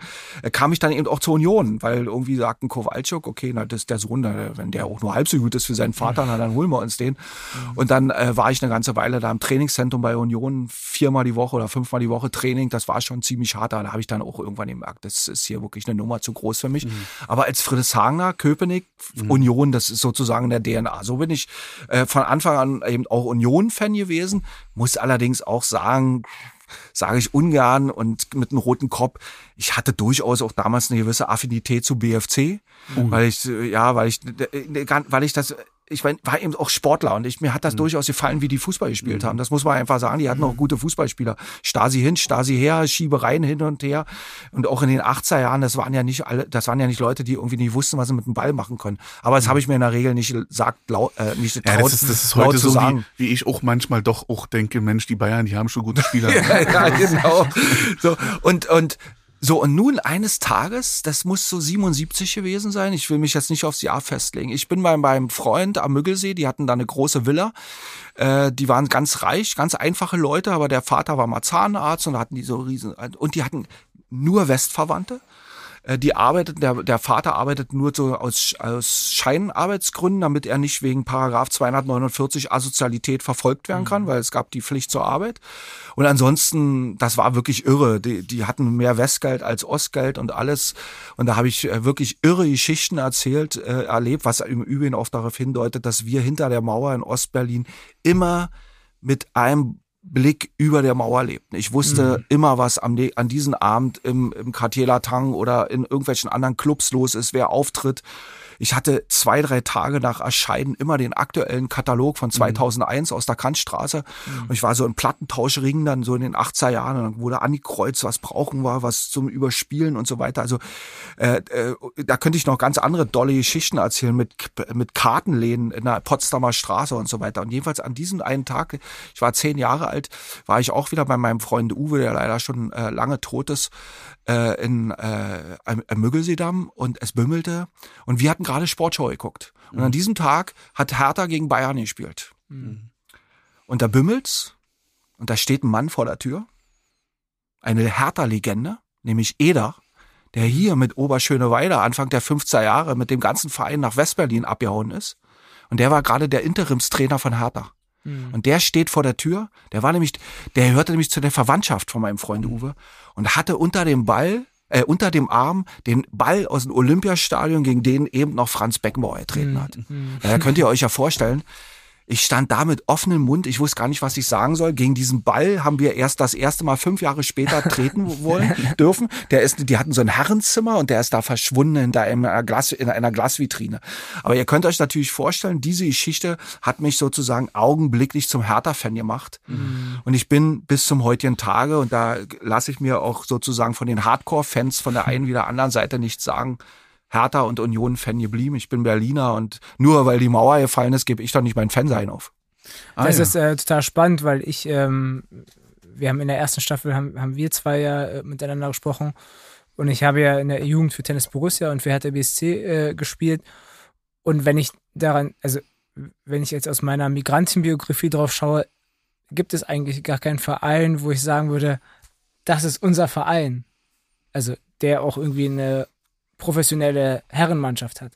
kam ich dann eben auch zur Union, weil irgendwie sagten Kowalczuk, okay, na, das ist der Sohn, wenn der auch nur halb so gut ist für seinen Vater, na, dann holen wir uns den. Mhm. Und dann äh, war ich eine ganze Weile da im Trainingszentrum bei Union, viermal die Woche oder fünfmal die Woche Training, das war schon ziemlich hart, da habe ich dann auch irgendwann gemerkt, das ist hier wirklich eine Nummer zu groß für mich. Mhm. Aber als Friedrichshagener, Köpenick, mhm. Union, das ist sozusagen der DNA. So bin ich äh, von Anfang an eben auch Union-Fan gewesen, muss allerdings auch sagen, sage ich ungern und mit einem roten Kopf. Ich hatte durchaus auch damals eine gewisse Affinität zu BFC, mhm. weil ich ja, weil ich weil ich das ich war eben auch Sportler und ich, mir hat das mhm. durchaus gefallen, wie die Fußball gespielt mhm. haben. Das muss man einfach sagen. Die hatten auch gute Fußballspieler. Stasi hin, Stasi her, Schiebereien hin und her. Und auch in den 80er Jahren, das waren ja nicht alle, das waren ja nicht Leute, die irgendwie nicht wussten, was sie mit dem Ball machen können. Aber das mhm. habe ich mir in der Regel nicht sagt, laut, äh, nicht getraut, ja, das ist, das ist heute so, wie, wie, ich auch manchmal doch auch denke, Mensch, die Bayern, die haben schon gute Spieler. ja, ja, genau. So, und, und, so, und nun eines Tages, das muss so 77 gewesen sein, ich will mich jetzt nicht aufs Jahr festlegen. Ich bin bei meinem Freund am Müggelsee, die hatten da eine große Villa. Äh, die waren ganz reich, ganz einfache Leute, aber der Vater war mal Zahnarzt und hatten die so riesen, und die hatten nur Westverwandte. Äh, die arbeitet, der, der Vater arbeitet nur so aus, aus Scheinarbeitsgründen, damit er nicht wegen Paragraph 249 Asozialität verfolgt werden kann, mhm. weil es gab die Pflicht zur Arbeit. Und ansonsten, das war wirklich irre. Die, die hatten mehr Westgeld als Ostgeld und alles. Und da habe ich äh, wirklich irre Geschichten erzählt, äh, erlebt, was im Übrigen auch darauf hindeutet, dass wir hinter der Mauer in Ostberlin immer mit einem Blick über der Mauer lebten. Ich wusste mhm. immer, was am, an diesem Abend im, im Cartier Latang oder in irgendwelchen anderen Clubs los ist, wer auftritt. Ich hatte zwei, drei Tage nach Erscheinen immer den aktuellen Katalog von 2001 mhm. aus der Kantstraße. Mhm. Und ich war so im Plattentauschring dann so in den 80er Jahren. Und dann wurde angekreuzt, was brauchen wir, was zum Überspielen und so weiter. Also äh, äh, da könnte ich noch ganz andere dolle Geschichten erzählen mit, mit Kartenläden in der Potsdamer Straße und so weiter. Und jedenfalls an diesem einen Tag, ich war zehn Jahre alt, war ich auch wieder bei meinem Freund Uwe, der leider schon äh, lange tot ist, äh, in äh, am Müggelseedamm und es bümmelte. Und wir hatten gerade Sportschau geguckt. Und mhm. an diesem Tag hat Hertha gegen Bayern gespielt. Mhm. Und da bümmelt's und da steht ein Mann vor der Tür. Eine Hertha-Legende, nämlich Eder, der hier mit Oberschöneweide Anfang der 50er Jahre mit dem ganzen Verein nach Westberlin abgehauen ist. Und der war gerade der Interimstrainer von Hertha. Mhm. Und der steht vor der Tür. Der war nämlich, der hörte nämlich zu der Verwandtschaft von meinem Freund Uwe und hatte unter dem Ball äh, unter dem Arm den Ball aus dem Olympiastadion, gegen den eben noch Franz Beckenbauer getreten mhm. hat. Mhm. Da könnt ihr euch ja vorstellen, ich stand da mit offenem Mund, ich wusste gar nicht, was ich sagen soll. Gegen diesen Ball haben wir erst das erste Mal fünf Jahre später treten wollen dürfen. Der ist, die hatten so ein Herrenzimmer und der ist da verschwunden in einer, Glas, in einer Glasvitrine. Aber ihr könnt euch natürlich vorstellen, diese Geschichte hat mich sozusagen augenblicklich zum Hertha-Fan gemacht. Mhm. Und ich bin bis zum heutigen Tage, und da lasse ich mir auch sozusagen von den Hardcore-Fans von der einen wie der anderen Seite nichts sagen, Hertha und Union-Fan geblieben. Ich bin Berliner und nur weil die Mauer gefallen ist, gebe ich doch nicht mein Fansein auf. Ah, das ja. ist äh, total spannend, weil ich, ähm, wir haben in der ersten Staffel, haben, haben wir zwei ja äh, miteinander gesprochen und ich habe ja in der Jugend für Tennis Borussia und für Hertha BSC äh, gespielt und wenn ich daran, also wenn ich jetzt aus meiner Migrantenbiografie drauf schaue, gibt es eigentlich gar keinen Verein, wo ich sagen würde, das ist unser Verein. Also der auch irgendwie eine professionelle Herrenmannschaft hat.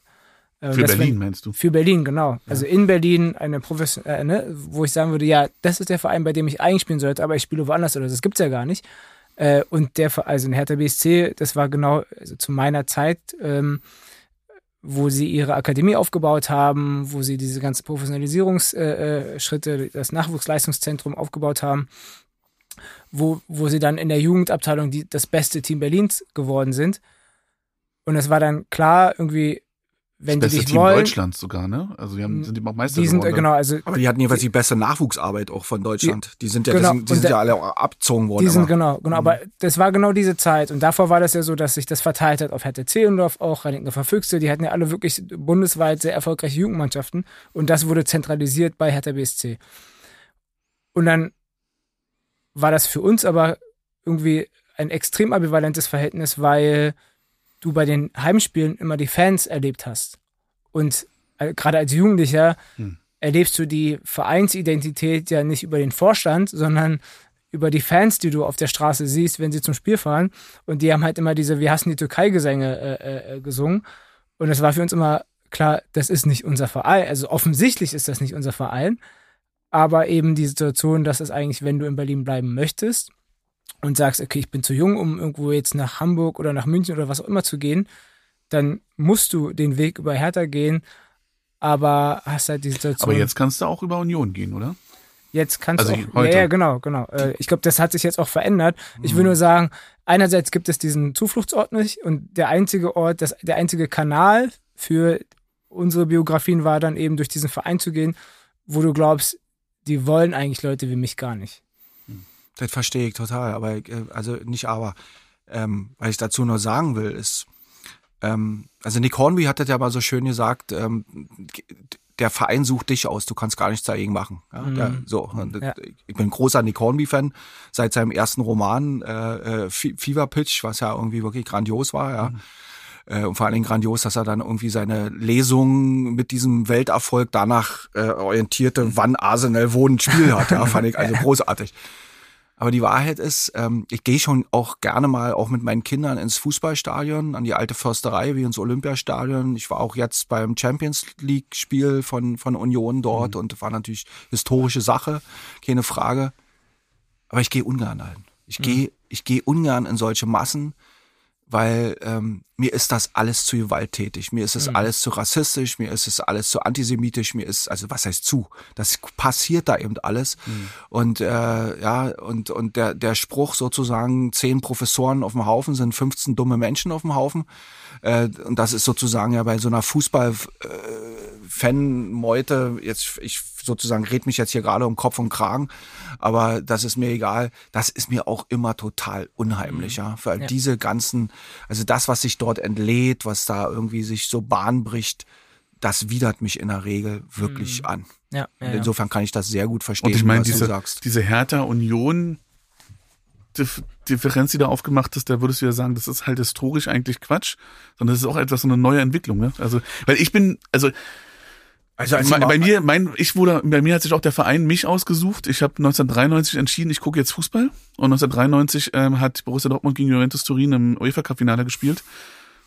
Äh, für Berlin wenn, meinst du? Für Berlin, genau. Ja. Also in Berlin eine Profession, äh, ne, wo ich sagen würde, ja, das ist der Verein, bei dem ich eigentlich spielen sollte, aber ich spiele woanders oder das gibt's ja gar nicht. Äh, und der, also in Hertha BSC, das war genau also zu meiner Zeit, ähm, wo sie ihre Akademie aufgebaut haben, wo sie diese ganzen Professionalisierungsschritte, äh, äh das Nachwuchsleistungszentrum aufgebaut haben, wo, wo sie dann in der Jugendabteilung die, das beste Team Berlins geworden sind. Und es war dann klar, irgendwie, wenn das die dich Team wollen. Deutschlands sogar, ne? Also die haben, sind die auch Meister die sind, geworden. Genau, also aber die hatten jeweils die beste Nachwuchsarbeit auch von Deutschland. Die, die sind ja, genau, sind, die sind ja alle abgezogen worden. Die sind genau, genau. Mhm. Aber das war genau diese Zeit. Und davor war das ja so, dass sich das verteilt hat auf Hertha Zehlendorf, auch Reinickendorfer Füchse. Die hatten ja alle wirklich bundesweit sehr erfolgreiche Jugendmannschaften. Und das wurde zentralisiert bei Hertha BSC. Und dann war das für uns aber irgendwie ein extrem ambivalentes Verhältnis, weil du bei den Heimspielen immer die Fans erlebt hast. Und äh, gerade als Jugendlicher hm. erlebst du die Vereinsidentität ja nicht über den Vorstand, sondern über die Fans, die du auf der Straße siehst, wenn sie zum Spiel fahren. Und die haben halt immer diese Wir hassen die Türkei-Gesänge äh, äh, gesungen. Und das war für uns immer klar, das ist nicht unser Verein. Also offensichtlich ist das nicht unser Verein. Aber eben die Situation, dass es eigentlich, wenn du in Berlin bleiben möchtest und sagst, okay, ich bin zu jung, um irgendwo jetzt nach Hamburg oder nach München oder was auch immer zu gehen, dann musst du den Weg über Hertha gehen, aber hast halt die Situation. Aber jetzt kannst du auch über Union gehen, oder? Jetzt kannst also du auch, heute. Ja, ja, genau, genau. Äh, ich glaube, das hat sich jetzt auch verändert. Ich will mhm. nur sagen, einerseits gibt es diesen Zufluchtsort nicht und der einzige Ort, das, der einzige Kanal für unsere Biografien war dann eben durch diesen Verein zu gehen, wo du glaubst, die wollen eigentlich Leute wie mich gar nicht. Das verstehe ich total, aber äh, also nicht aber. Ähm, was ich dazu nur sagen will, ist, ähm, also Nick Hornby hat das ja mal so schön gesagt, ähm, der Verein sucht dich aus, du kannst gar nichts dagegen machen. Ja, mhm. der, so, ja. Ich bin großer Nick Hornby-Fan seit seinem ersten Roman äh, äh, Fever Pitch, was ja irgendwie wirklich grandios war, ja. Mhm. Äh, und vor allen Dingen grandios, dass er dann irgendwie seine Lesung mit diesem Welterfolg danach äh, orientierte, wann Arsenal wo ein Spiel hat. Ja, fand ich also großartig. Aber die Wahrheit ist, ähm, ich gehe schon auch gerne mal auch mit meinen Kindern ins Fußballstadion, an die alte Försterei wie ins Olympiastadion. Ich war auch jetzt beim Champions League Spiel von, von Union dort mhm. und war natürlich historische Sache, keine Frage. Aber ich gehe ungern ein. Ich mhm. gehe, ich gehe ungern in solche Massen weil ähm, mir ist das alles zu gewalttätig, mir ist es mhm. alles zu rassistisch, mir ist es alles zu antisemitisch, mir ist, also was heißt zu? Das passiert da eben alles. Mhm. Und äh, ja, und, und der, der Spruch sozusagen, zehn Professoren auf dem Haufen sind 15 dumme Menschen auf dem Haufen. Äh, und das ist sozusagen ja bei so einer Fußball. Äh, Fan-Meute, jetzt, ich sozusagen red mich jetzt hier gerade um Kopf und Kragen, aber das ist mir egal. Das ist mir auch immer total unheimlich, mhm. ja. Weil ja. diese ganzen, also das, was sich dort entlädt, was da irgendwie sich so Bahn bricht, das widert mich in der Regel wirklich mhm. an. Ja, ja, insofern kann ich das sehr gut verstehen, und ich meine, diese, du sagst. Diese Hertha-Union, Differenz, die da aufgemacht ist, da würdest du ja sagen, das ist halt historisch eigentlich Quatsch, sondern das ist auch etwas so eine neue Entwicklung. Ne? Also, weil ich bin, also also als bei, mir, mein, ich wurde, bei mir hat sich auch der Verein mich ausgesucht. Ich habe 1993 entschieden, ich gucke jetzt Fußball. Und 1993 ähm, hat Borussia Dortmund gegen Juventus Turin im UEFA Cup Finale gespielt.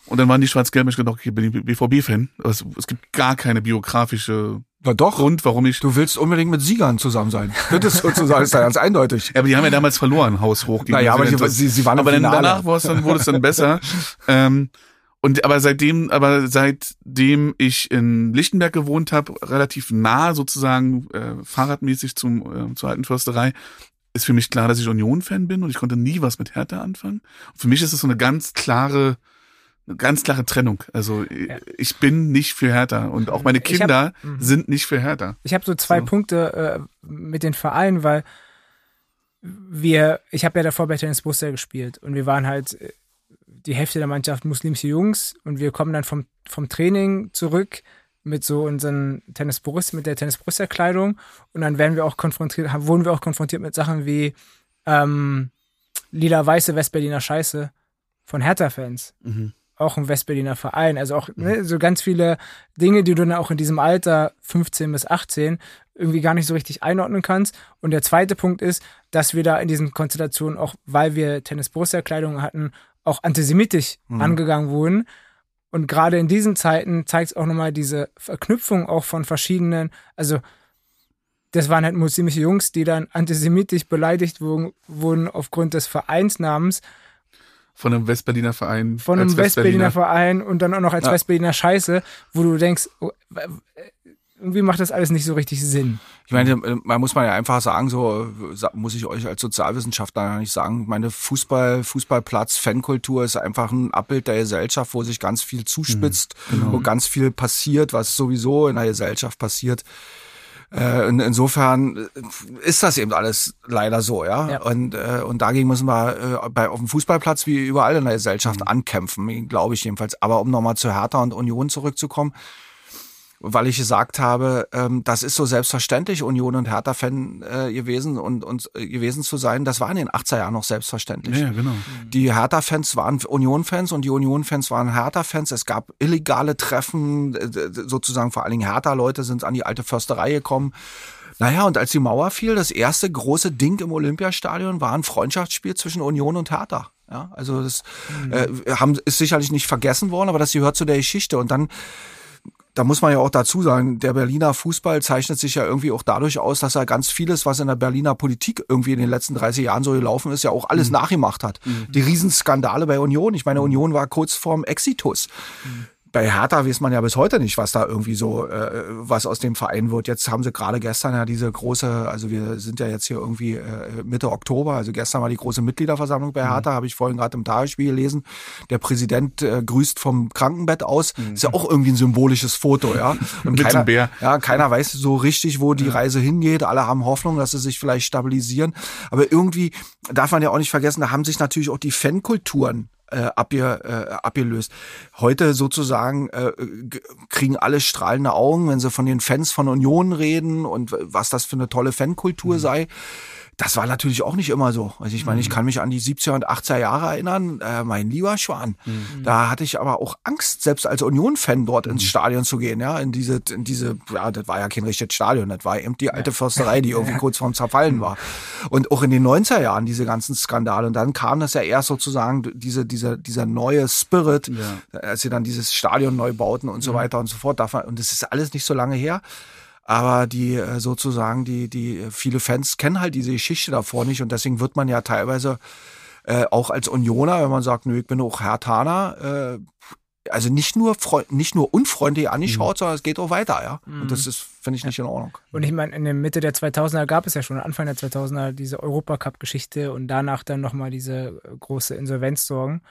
Und dann waren die Schwarz-Gelben, ich gedacht, okay, bin ich BVB-Fan. Es, es gibt gar keine biografische na doch. Grund, warum ich. Du willst unbedingt mit Siegern zusammen sein. Das ist sozusagen ist ganz eindeutig. Ja, aber die haben ja damals verloren, Haus hoch. Naja, aber sie, sie, waren Aber dann danach wurde es dann, wurde es dann besser. ähm, und aber seitdem, aber seitdem ich in Lichtenberg gewohnt habe, relativ nah sozusagen äh, fahrradmäßig zum äh, zur alten Försterei, ist für mich klar, dass ich Union-Fan bin und ich konnte nie was mit Hertha anfangen. Und für mich ist es so eine ganz klare, eine ganz klare Trennung. Also ja. ich bin nicht für Hertha und auch meine Kinder hab, mhm. sind nicht für Hertha. Ich habe so zwei so. Punkte äh, mit den Vereinen, weil wir, ich habe ja davor bei Tennis Borussia gespielt und wir waren halt äh, die Hälfte der Mannschaft muslimische Jungs und wir kommen dann vom, vom Training zurück mit so unseren Tennis Borussia, mit der Tennis Borussia Kleidung und dann werden wir auch konfrontiert, wurden wir auch konfrontiert mit Sachen wie ähm, lila-weiße Westberliner Scheiße von Hertha-Fans. Mhm. Auch ein Westberliner Verein. Also auch ne, mhm. so ganz viele Dinge, die du dann auch in diesem Alter 15 bis 18 irgendwie gar nicht so richtig einordnen kannst. Und der zweite Punkt ist, dass wir da in diesen Konstellationen auch, weil wir Tennis Borussia Kleidung hatten, auch antisemitisch mhm. angegangen wurden. Und gerade in diesen Zeiten zeigt es auch nochmal diese Verknüpfung auch von verschiedenen, also das waren halt muslimische Jungs, die dann antisemitisch beleidigt wurden, wurden aufgrund des Vereinsnamens. Von einem Westberliner Verein. Von einem Westberliner Verein und dann auch noch als ja. Westberliner Scheiße, wo du denkst, oh, irgendwie macht das alles nicht so richtig Sinn. Ich meine, man muss man ja einfach sagen, so muss ich euch als Sozialwissenschaftler nicht sagen. Meine Fußball, Fußballplatz, Fankultur ist einfach ein Abbild der Gesellschaft, wo sich ganz viel zuspitzt, mhm, genau. wo ganz viel passiert, was sowieso in der Gesellschaft passiert. Äh, insofern ist das eben alles leider so, ja. ja. Und, äh, und dagegen müssen wir äh, bei, auf dem Fußballplatz wie überall in der Gesellschaft mhm. ankämpfen, glaube ich jedenfalls. Aber um nochmal zu Hertha und Union zurückzukommen, weil ich gesagt habe, ähm, das ist so selbstverständlich, Union und Hertha-Fan äh, gewesen und, und äh, gewesen zu sein. Das war in den 80er Jahren noch selbstverständlich. Ja, genau. Die Hertha-Fans waren Union-Fans und die Union-Fans waren Hertha-Fans. Es gab illegale Treffen, äh, sozusagen vor allen Dingen Hertha-Leute sind an die alte Försterei gekommen. Naja, und als die Mauer fiel, das erste große Ding im Olympiastadion war ein Freundschaftsspiel zwischen Union und Hertha. Ja, also das mhm. äh, haben, ist sicherlich nicht vergessen worden, aber das gehört zu der Geschichte. Und dann da muss man ja auch dazu sagen, der Berliner Fußball zeichnet sich ja irgendwie auch dadurch aus, dass er ganz vieles, was in der Berliner Politik irgendwie in den letzten 30 Jahren so gelaufen ist, ja auch alles mhm. nachgemacht hat. Mhm. Die Riesenskandale bei Union. Ich meine, Union war kurz vorm Exitus. Mhm bei Hertha weiß man ja bis heute nicht, was da irgendwie so, äh, was aus dem Verein wird. Jetzt haben sie gerade gestern ja diese große, also wir sind ja jetzt hier irgendwie äh, Mitte Oktober, also gestern war die große Mitgliederversammlung bei mhm. Hertha, mhm. habe ich vorhin gerade im Tagesspiel gelesen. Der Präsident äh, grüßt vom Krankenbett aus. Mhm. Ist ja auch irgendwie ein symbolisches Foto, ja. Und Mit keiner, Bär. Ja, keiner weiß so richtig, wo die Reise hingeht. Alle haben Hoffnung, dass sie sich vielleicht stabilisieren. Aber irgendwie darf man ja auch nicht vergessen, da haben sich natürlich auch die Fankulturen äh, abge, äh, abgelöst. Heute sozusagen äh, kriegen alle strahlende Augen, wenn sie von den Fans von Union reden und was das für eine tolle Fankultur mhm. sei. Das war natürlich auch nicht immer so. Also ich meine, ich mhm. kann mich an die 70er und 80er Jahre erinnern, äh, mein lieber Schwan. Mhm. Da hatte ich aber auch Angst, selbst als Union-Fan dort ins mhm. Stadion zu gehen, ja, in diese, in diese, ja, das war ja kein richtiges Stadion, das war eben die alte Försterei, die irgendwie kurz vorm Zerfallen war. Und auch in den 90er Jahren diese ganzen Skandale. Und dann kam das ja erst sozusagen, diese, dieser, dieser neue Spirit, ja. als sie dann dieses Stadion neu bauten und so weiter und so fort. Und das ist alles nicht so lange her. Aber die äh, sozusagen, die, die äh, viele Fans kennen halt diese Geschichte davor nicht und deswegen wird man ja teilweise äh, auch als Unioner, wenn man sagt, nö, ich bin auch Hertaner, äh, also nicht nur nicht nur unfreundlich angeschaut, mhm. sondern es geht auch weiter, ja. Mhm. Und das ist finde ich nicht in Ordnung. Und ich meine, in der Mitte der 2000er gab es ja schon Anfang der 2000er diese Europacup-Geschichte und danach dann nochmal diese große Insolvenzsorgen.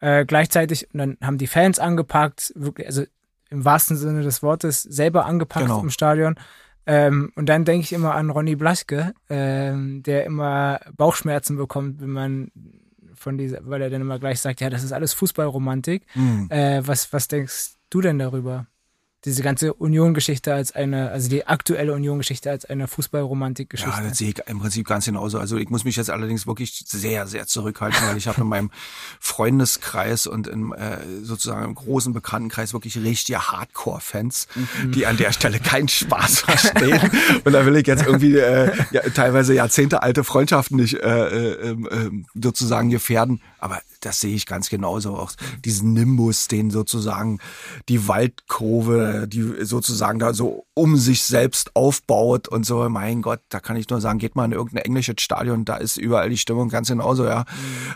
Äh, gleichzeitig, und dann haben die Fans angepackt, wirklich, also im wahrsten Sinne des Wortes selber angepackt genau. im Stadion. Ähm, und dann denke ich immer an Ronny Blaschke, ähm, der immer Bauchschmerzen bekommt, wenn man von dieser, weil er dann immer gleich sagt, ja, das ist alles Fußballromantik. Mhm. Äh, was, was denkst du denn darüber? Diese ganze Union-Geschichte als eine, also die aktuelle Union-Geschichte als eine Fußballromantik-Geschichte. Ja, das sehe ich im Prinzip ganz genauso. Also ich muss mich jetzt allerdings wirklich sehr, sehr zurückhalten, weil ich habe in meinem Freundeskreis und in, äh, sozusagen im großen Bekanntenkreis wirklich richtige Hardcore-Fans, mhm. die an der Stelle keinen Spaß verstehen. und da will ich jetzt irgendwie äh, ja, teilweise Jahrzehnte alte Freundschaften nicht äh, äh, äh, sozusagen gefährden. Aber das sehe ich ganz genauso. Auch diesen Nimbus, den sozusagen die Waldkurve, die sozusagen da so um sich selbst aufbaut und so. Mein Gott, da kann ich nur sagen, geht mal in irgendein englisches Stadion, da ist überall die Stimmung ganz genauso, ja.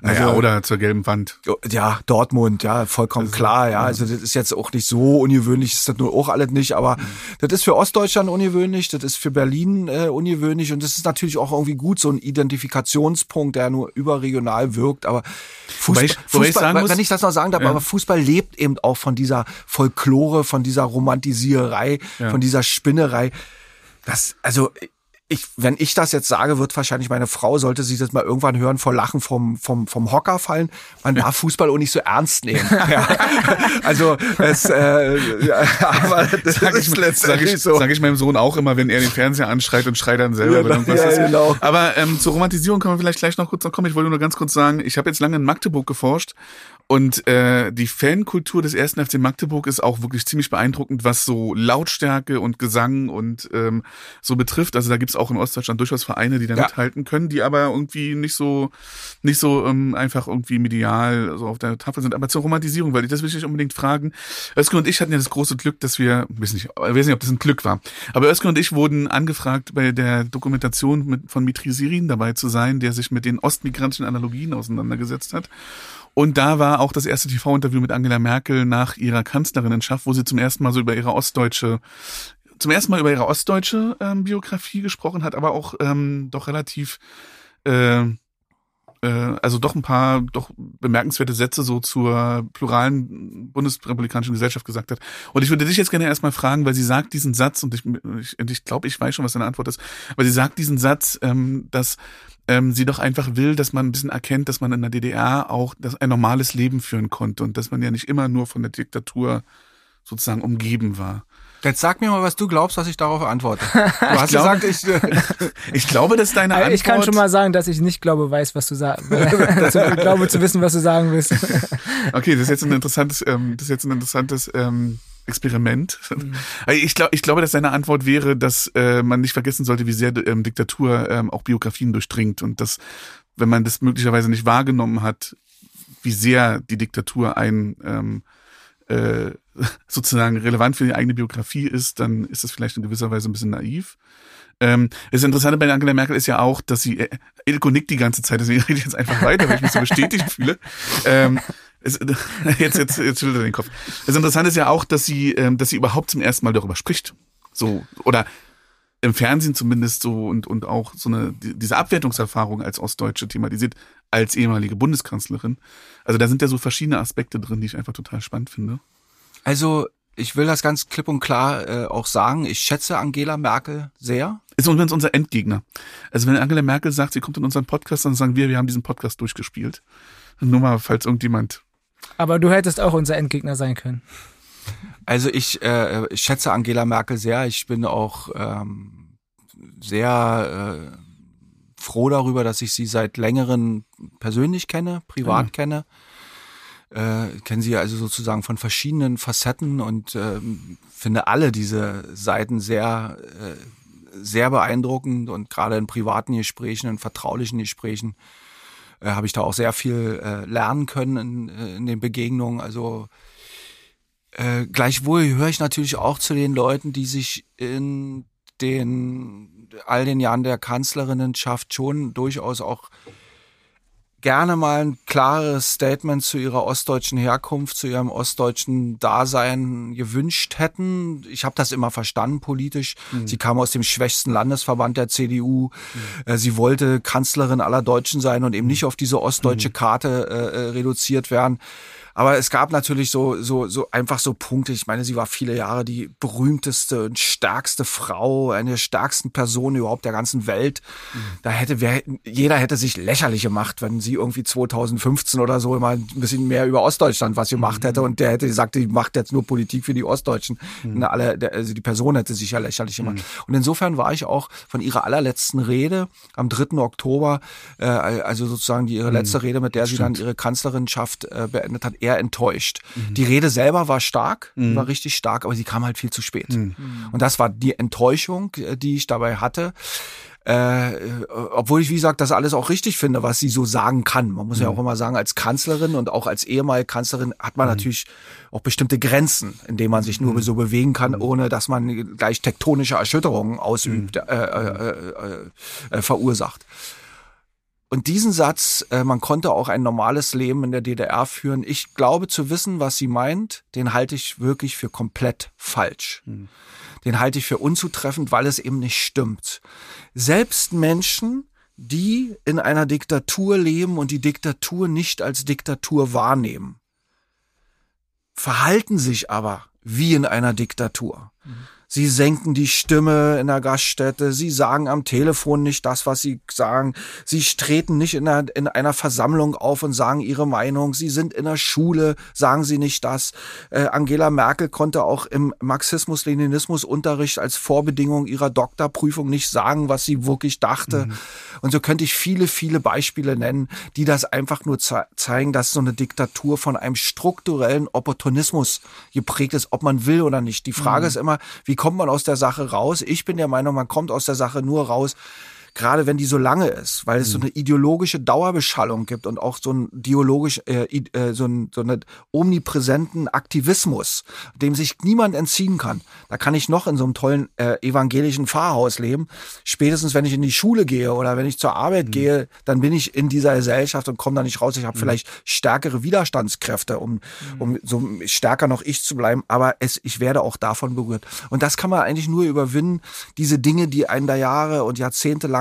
Also, naja, oder zur gelben Wand. Ja, Dortmund, ja, vollkommen also, klar, ja. Also das ist jetzt auch nicht so ungewöhnlich, ist das nur auch alles nicht, aber mhm. das ist für Ostdeutschland ungewöhnlich, das ist für Berlin äh, ungewöhnlich und das ist natürlich auch irgendwie gut, so ein Identifikationspunkt, der nur überregional wirkt, aber Fußball Wobei ich, Fußball, ich muss, wenn ich das noch sagen darf, ja. aber Fußball lebt eben auch von dieser Folklore, von dieser Romantisiererei, ja. von dieser Spinnerei. Das, also ich, wenn ich das jetzt sage, wird wahrscheinlich meine Frau, sollte sie das mal irgendwann hören, vor Lachen vom, vom, vom Hocker fallen. Man darf Fußball auch nicht so ernst nehmen. Ja. Also es, äh, aber das sag ist ich, letztendlich sag ich, so. Sag ich meinem Sohn auch immer, wenn er den Fernseher anschreit und schreit dann selber. Ja, irgendwas ja, ist. Genau. Aber ähm, zur Romantisierung können wir vielleicht gleich noch kurz noch kommen. Ich wollte nur ganz kurz sagen, ich habe jetzt lange in Magdeburg geforscht und äh, die Fankultur des ersten FC Magdeburg ist auch wirklich ziemlich beeindruckend, was so Lautstärke und Gesang und ähm, so betrifft. Also da gibt's auch in Ostdeutschland durchaus Vereine, die da ja. mithalten können, die aber irgendwie nicht so nicht so ähm, einfach irgendwie medial so auf der Tafel sind. Aber zur Romantisierung, weil ich das will ich unbedingt fragen. Özgür und ich hatten ja das große Glück, dass wir, weiß nicht, ich weiß nicht, ob das ein Glück war, aber Özgür und ich wurden angefragt, bei der Dokumentation mit, von Mitri Sirin dabei zu sein, der sich mit den ostmigrantischen Analogien auseinandergesetzt hat. Und da war auch das erste TV-Interview mit Angela Merkel nach ihrer Kanzlerinnenschaft, wo sie zum ersten Mal so über ihre ostdeutsche zum ersten Mal über ihre ostdeutsche ähm, Biografie gesprochen hat, aber auch ähm, doch relativ äh, äh, also doch ein paar doch bemerkenswerte Sätze so zur pluralen bundesrepublikanischen Gesellschaft gesagt hat. Und ich würde dich jetzt gerne erstmal fragen, weil sie sagt diesen Satz, und ich, ich, ich glaube, ich weiß schon, was deine Antwort ist, aber sie sagt diesen Satz, ähm, dass ähm, sie doch einfach will, dass man ein bisschen erkennt, dass man in der DDR auch das ein normales Leben führen konnte und dass man ja nicht immer nur von der Diktatur sozusagen umgeben war. Jetzt sag mir mal, was du glaubst, was ich darauf antworte. Du hast glaube- gesagt, ich, äh, Ich glaube, dass deine Antwort. Ich kann schon mal sagen, dass ich nicht glaube, weiß, was du sagst. ich glaube zu wissen, was du sagen willst. Okay, das ist jetzt ein interessantes, ähm, das ist jetzt ein interessantes ähm, Experiment. Also Ich, glaub, ich glaube, dass deine Antwort wäre, dass äh, man nicht vergessen sollte, wie sehr ähm, Diktatur ähm, auch Biografien durchdringt und dass, wenn man das möglicherweise nicht wahrgenommen hat, wie sehr die Diktatur ein ähm, äh, sozusagen relevant für die eigene Biografie ist, dann ist das vielleicht in gewisser Weise ein bisschen naiv. Ähm, das Interessante bei Angela Merkel ist ja auch, dass sie, äh, Ilko nickt die ganze Zeit, deswegen rede ich jetzt einfach weiter, weil ich mich so bestätigt fühle. Ähm, es, jetzt, jetzt, jetzt schüttelt er den Kopf. Das Interessante ist ja auch, dass sie, ähm, dass sie überhaupt zum ersten Mal darüber spricht. So, oder im Fernsehen zumindest so und, und auch so eine, die- diese Abwertungserfahrung als Ostdeutsche thematisiert, als ehemalige Bundeskanzlerin. Also da sind ja so verschiedene Aspekte drin, die ich einfach total spannend finde. also ich will das ganz klipp und klar äh, auch sagen. Ich schätze Angela Merkel sehr. Ist übrigens unser Endgegner. Also wenn Angela Merkel sagt, sie kommt in unseren Podcast, dann sagen wir, wir haben diesen Podcast durchgespielt. Nur mal, falls irgendjemand. Aber du hättest auch unser Endgegner sein können. Also ich, äh, ich schätze Angela Merkel sehr. Ich bin auch ähm, sehr äh, froh darüber, dass ich sie seit längerem persönlich kenne, privat Ja. kenne. Äh, kenne sie also sozusagen von verschiedenen Facetten und ähm, finde alle diese Seiten sehr, äh, sehr beeindruckend und gerade in privaten Gesprächen, in vertraulichen Gesprächen äh, habe ich da auch sehr viel äh, lernen können in, äh, in den Begegnungen. Also äh, gleichwohl höre ich natürlich auch zu den Leuten, die sich in den all den Jahren der Kanzlerinnenschaft schon durchaus auch gerne mal ein klares Statement zu ihrer ostdeutschen Herkunft, zu ihrem ostdeutschen Dasein gewünscht hätten. Ich habe das immer verstanden politisch. Sie kam aus dem schwächsten Landesverband der CDU. Äh, Sie wollte Kanzlerin aller Deutschen sein und eben nicht auf diese ostdeutsche Karte äh, äh, reduziert werden. Aber es gab natürlich so, so, so einfach so Punkte. Ich meine, sie war viele Jahre die berühmteste und stärkste Frau, eine der stärksten Personen überhaupt der ganzen Welt. Da hätte wer, jeder hätte sich lächerlich gemacht, wenn sie irgendwie 2015 oder so immer ein bisschen mehr über Ostdeutschland was gemacht hätte und der hätte gesagt, die macht jetzt nur Politik für die Ostdeutschen. Na, alle, also die Person hätte sich ja lächerlich gemacht. Und insofern war ich auch von ihrer allerletzten Rede am 3. Oktober, äh, also sozusagen die, ihre letzte Rede, mit der sie dann ihre Kanzlerinschaft äh, beendet hat, eher enttäuscht. Die Rede selber war stark, die war richtig stark, aber sie kam halt viel zu spät. Und das war die Enttäuschung, äh, die ich dabei hatte. Äh, äh, obwohl ich, wie gesagt, das alles auch richtig finde, was sie so sagen kann. Man muss ja auch immer sagen, als Kanzlerin und auch als ehemalige Kanzlerin hat man natürlich auch bestimmte Grenzen, in denen man sich nur so bewegen kann, ohne dass man gleich tektonische Erschütterungen ausübt, äh, äh, äh, äh, verursacht. Und diesen Satz, äh, man konnte auch ein normales Leben in der DDR führen, ich glaube zu wissen, was sie meint, den halte ich wirklich für komplett falsch. Den halte ich für unzutreffend, weil es eben nicht stimmt. Selbst Menschen, die in einer Diktatur leben und die Diktatur nicht als Diktatur wahrnehmen, verhalten sich aber wie in einer Diktatur. Sie senken die Stimme in der Gaststätte, sie sagen am Telefon nicht das, was sie sagen, sie treten nicht in einer, in einer Versammlung auf und sagen ihre Meinung, sie sind in der Schule, sagen sie nicht das. Äh, Angela Merkel konnte auch im Marxismus-Leninismus-Unterricht als Vorbedingung ihrer Doktorprüfung nicht sagen, was sie wirklich dachte. Und so könnte ich viele, viele Beispiele nennen, die das einfach nur ze zeigen, dass so eine Diktatur von einem strukturellen Opportunismus geprägt ist, ob man will oder nicht. Die Frage ist immer, wie kommt man aus der Sache raus? Ich bin der Meinung, man kommt aus der Sache nur raus, gerade wenn die so lange ist, weil es so eine ideologische Dauerbeschallung gibt und auch so ein ideologisch, äh, äh, so, ein, so einen omnipräsenten Aktivismus, dem sich niemand entziehen kann. Da kann ich noch in so einem tollen äh, evangelischen Pfarrhaus leben. Spätestens, wenn ich in die Schule gehe oder wenn ich zur Arbeit gehe, dann bin ich in dieser Gesellschaft und komme da nicht raus. Ich habe vielleicht stärkere Widerstandskräfte, um, um so stärker noch ich zu bleiben. Aber es, ich werde auch davon berührt. Und das kann man eigentlich nur überwinden. Diese Dinge, die einen da Jahre und Jahrzehnte lang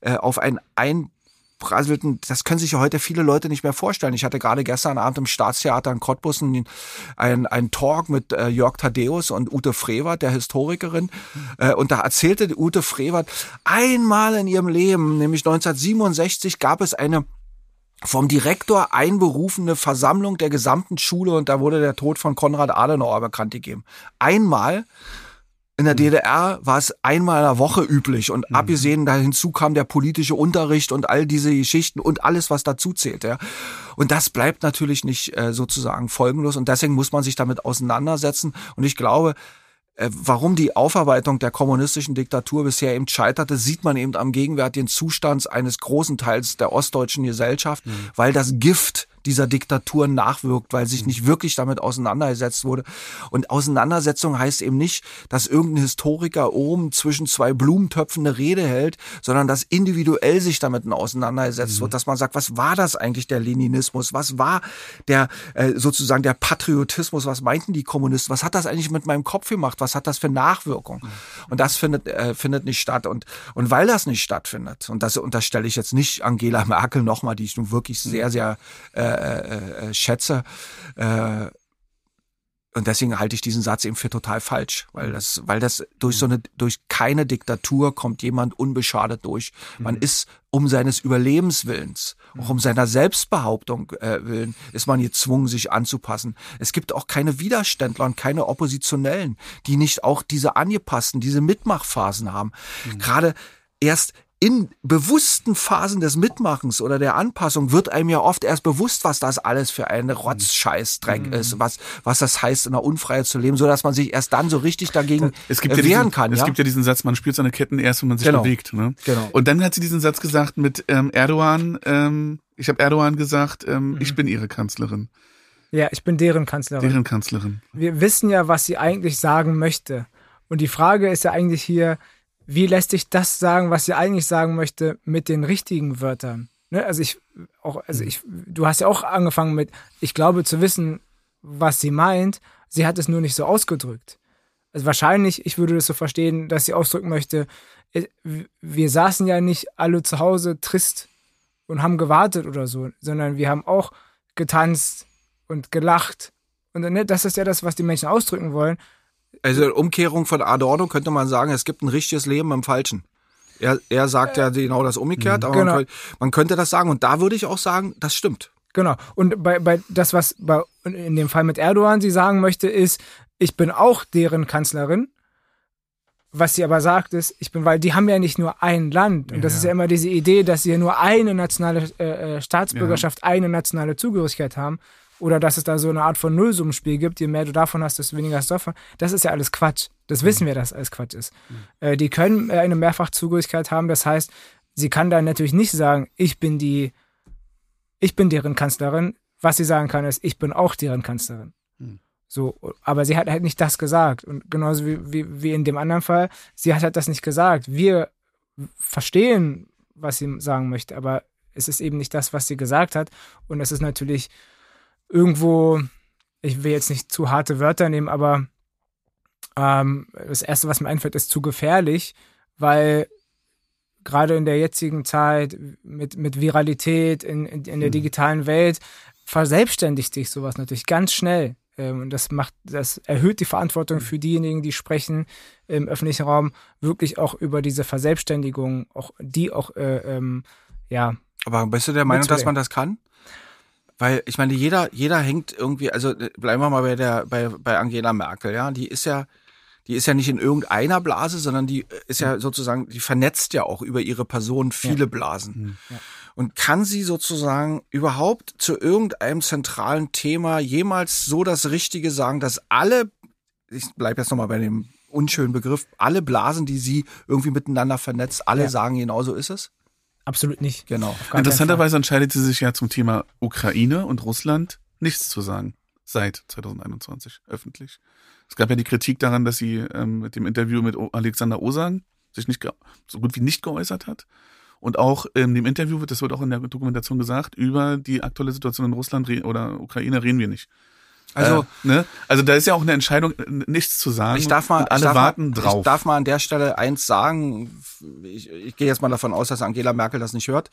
äh, auf einen einprasselten, das können sich ja heute viele Leute nicht mehr vorstellen. Ich hatte gerade gestern Abend im Staatstheater in Cottbus einen, einen, einen Talk mit äh, Jörg Thaddeus und Ute Frevert, der Historikerin. Äh, und da erzählte Ute Frevert, einmal in ihrem Leben, nämlich 1967, gab es eine vom Direktor einberufene Versammlung der gesamten Schule und da wurde der Tod von Konrad Adenauer bekannt gegeben. Einmal In der DDR war es einmal in der Woche üblich und mhm. abgesehen da hinzu kam der politische Unterricht und all diese Geschichten und alles, was dazu zählt. Ja. Und das bleibt natürlich nicht äh, sozusagen folgenlos und deswegen muss man sich damit auseinandersetzen. Und ich glaube, äh, warum die Aufarbeitung der kommunistischen Diktatur bisher eben scheiterte, sieht man eben am gegenwärtigen Zustand eines großen Teils der ostdeutschen Gesellschaft, mhm. weil das Gift dieser Diktatur nachwirkt, weil sich nicht wirklich damit auseinandergesetzt wurde. Und Auseinandersetzung heißt eben nicht, dass irgendein Historiker oben zwischen zwei Blumentöpfen eine Rede hält, sondern dass individuell sich damit auseinandergesetzt mhm. wird, dass man sagt, was war das eigentlich der Leninismus? Was war der äh, sozusagen der Patriotismus? Was meinten die Kommunisten? Was hat das eigentlich mit meinem Kopf gemacht? Was hat das für Nachwirkung? Mhm. Und das findet äh, findet nicht statt. Und und weil das nicht stattfindet, und das unterstelle ich jetzt nicht Angela Merkel nochmal, die ich nun wirklich sehr, sehr äh, äh, äh, schätze. Äh, und deswegen halte ich diesen Satz eben für total falsch, weil das, weil das durch so eine, durch keine Diktatur kommt jemand unbeschadet durch. Man mhm. ist um seines Überlebenswillens, auch um seiner Selbstbehauptung äh, willen, ist man gezwungen, sich anzupassen. Es gibt auch keine Widerständler und keine Oppositionellen, die nicht auch diese angepassten, diese Mitmachphasen haben. Mhm. Gerade erst in bewussten Phasen des Mitmachens oder der Anpassung wird einem ja oft erst bewusst, was das alles für ein Rotzscheißdreck mhm. ist, was, was das heißt, in der Unfreiheit zu leben, so dass man sich erst dann so richtig dagegen es gibt wehren ja diesen, kann. Es ja? gibt ja diesen Satz, man spürt seine Ketten erst, wenn man sich genau. bewegt. Ne? Genau. Und dann hat sie diesen Satz gesagt mit ähm, Erdogan, ähm, ich habe Erdogan gesagt, ähm, mhm. ich bin ihre Kanzlerin. Ja, ich bin deren Kanzlerin. Deren Kanzlerin. Wir wissen ja, was sie eigentlich sagen möchte. Und die Frage ist ja eigentlich hier, wie lässt sich das sagen, was sie eigentlich sagen möchte, mit den richtigen Wörtern? Ne? Also ich auch, also ich, du hast ja auch angefangen mit, ich glaube zu wissen, was sie meint. Sie hat es nur nicht so ausgedrückt. Also wahrscheinlich, ich würde das so verstehen, dass sie ausdrücken möchte, äh, wir saßen ja nicht alle zu Hause trist und haben gewartet oder so, sondern wir haben auch getanzt und gelacht. Und ne, das ist ja das, was die Menschen ausdrücken wollen. Also Umkehrung von Adorno könnte man sagen, es gibt ein richtiges Leben im Falschen. Er, er sagt ja genau das umgekehrt, aber genau. man, könnte, man, könnte, das sagen. Und da würde ich auch sagen, das stimmt. Genau. Und bei, bei das, was bei, in dem Fall mit Erdogan sie sagen möchte, ist, ich bin auch deren Kanzlerin. Was sie aber sagt, ist, ich bin, weil die haben ja nicht nur ein Land. Und das ja. ist ja immer diese Idee, dass sie ja nur eine nationale äh, äh Staatsbürgerschaft, ja. eine nationale Zugehörigkeit haben oder dass es da so eine Art von Nullsummenspiel gibt, je mehr du davon hast, desto weniger hast du davon. Das ist ja alles Quatsch. Das wissen mhm. wir, dass alles Quatsch ist. Mhm. Äh, die können äh, eine Mehrfachzugehörigkeit haben, das heißt, sie kann dann natürlich nicht sagen, ich bin die, ich bin deren Kanzlerin. Was sie sagen kann, ist, ich bin auch deren Kanzlerin. Mhm. So, aber sie hat halt nicht das gesagt. Und genauso wie, wie, wie in dem anderen Fall, sie hat halt das nicht gesagt. Wir verstehen, was sie sagen möchte, aber es ist eben nicht das, was sie gesagt hat. Und es ist natürlich irgendwo, ich will jetzt nicht zu harte Wörter nehmen, aber ähm, das Erste, was mir einfällt, ist zu gefährlich, weil gerade in der jetzigen Zeit mit, mit Viralität in, in, in der mhm. digitalen Welt verselbstständigt sich sowas natürlich ganz schnell. Ähm, und das macht, das erhöht die Verantwortung für diejenigen, die sprechen im öffentlichen Raum, wirklich auch über diese Verselbstständigung, auch die auch, äh, ähm, ja. Aber bist du der Meinung, dass man das kann? Weil ich meine, jeder, jeder hängt irgendwie, also äh, bleiben wir mal bei der, bei, bei Angela Merkel, ja, die ist ja, die ist ja nicht in irgendeiner Blase, sondern die äh, ist ja sozusagen, die vernetzt ja auch über ihre Person viele ja. Blasen. Mhm. Ja. Und kann sie sozusagen überhaupt zu irgendeinem zentralen Thema jemals so das Richtige sagen, dass alle, ich bleibe jetzt nochmal bei dem unschönen Begriff, alle Blasen, die sie irgendwie miteinander vernetzt, alle ja. sagen, genau so ist es? Absolut nicht. Genau. Interessanterweise entscheidet sie sich ja zum Thema Ukraine und Russland nichts zu sagen. Seit 2021 öffentlich. Es gab ja die Kritik daran, dass sie ähm, mit dem Interview mit Alexander Osan sich nicht so gut wie nicht geäußert hat. Und auch in dem Interview wird, das wird auch in der Dokumentation gesagt, über die aktuelle Situation in Russland oder Ukraine reden wir nicht. Also, äh, ne? also da ist ja auch eine Entscheidung, nichts zu sagen. Ich darf mal, alle warten mal, drauf. Ich darf mal an der Stelle eins sagen. Ich, ich gehe jetzt mal davon aus, dass Angela Merkel das nicht hört.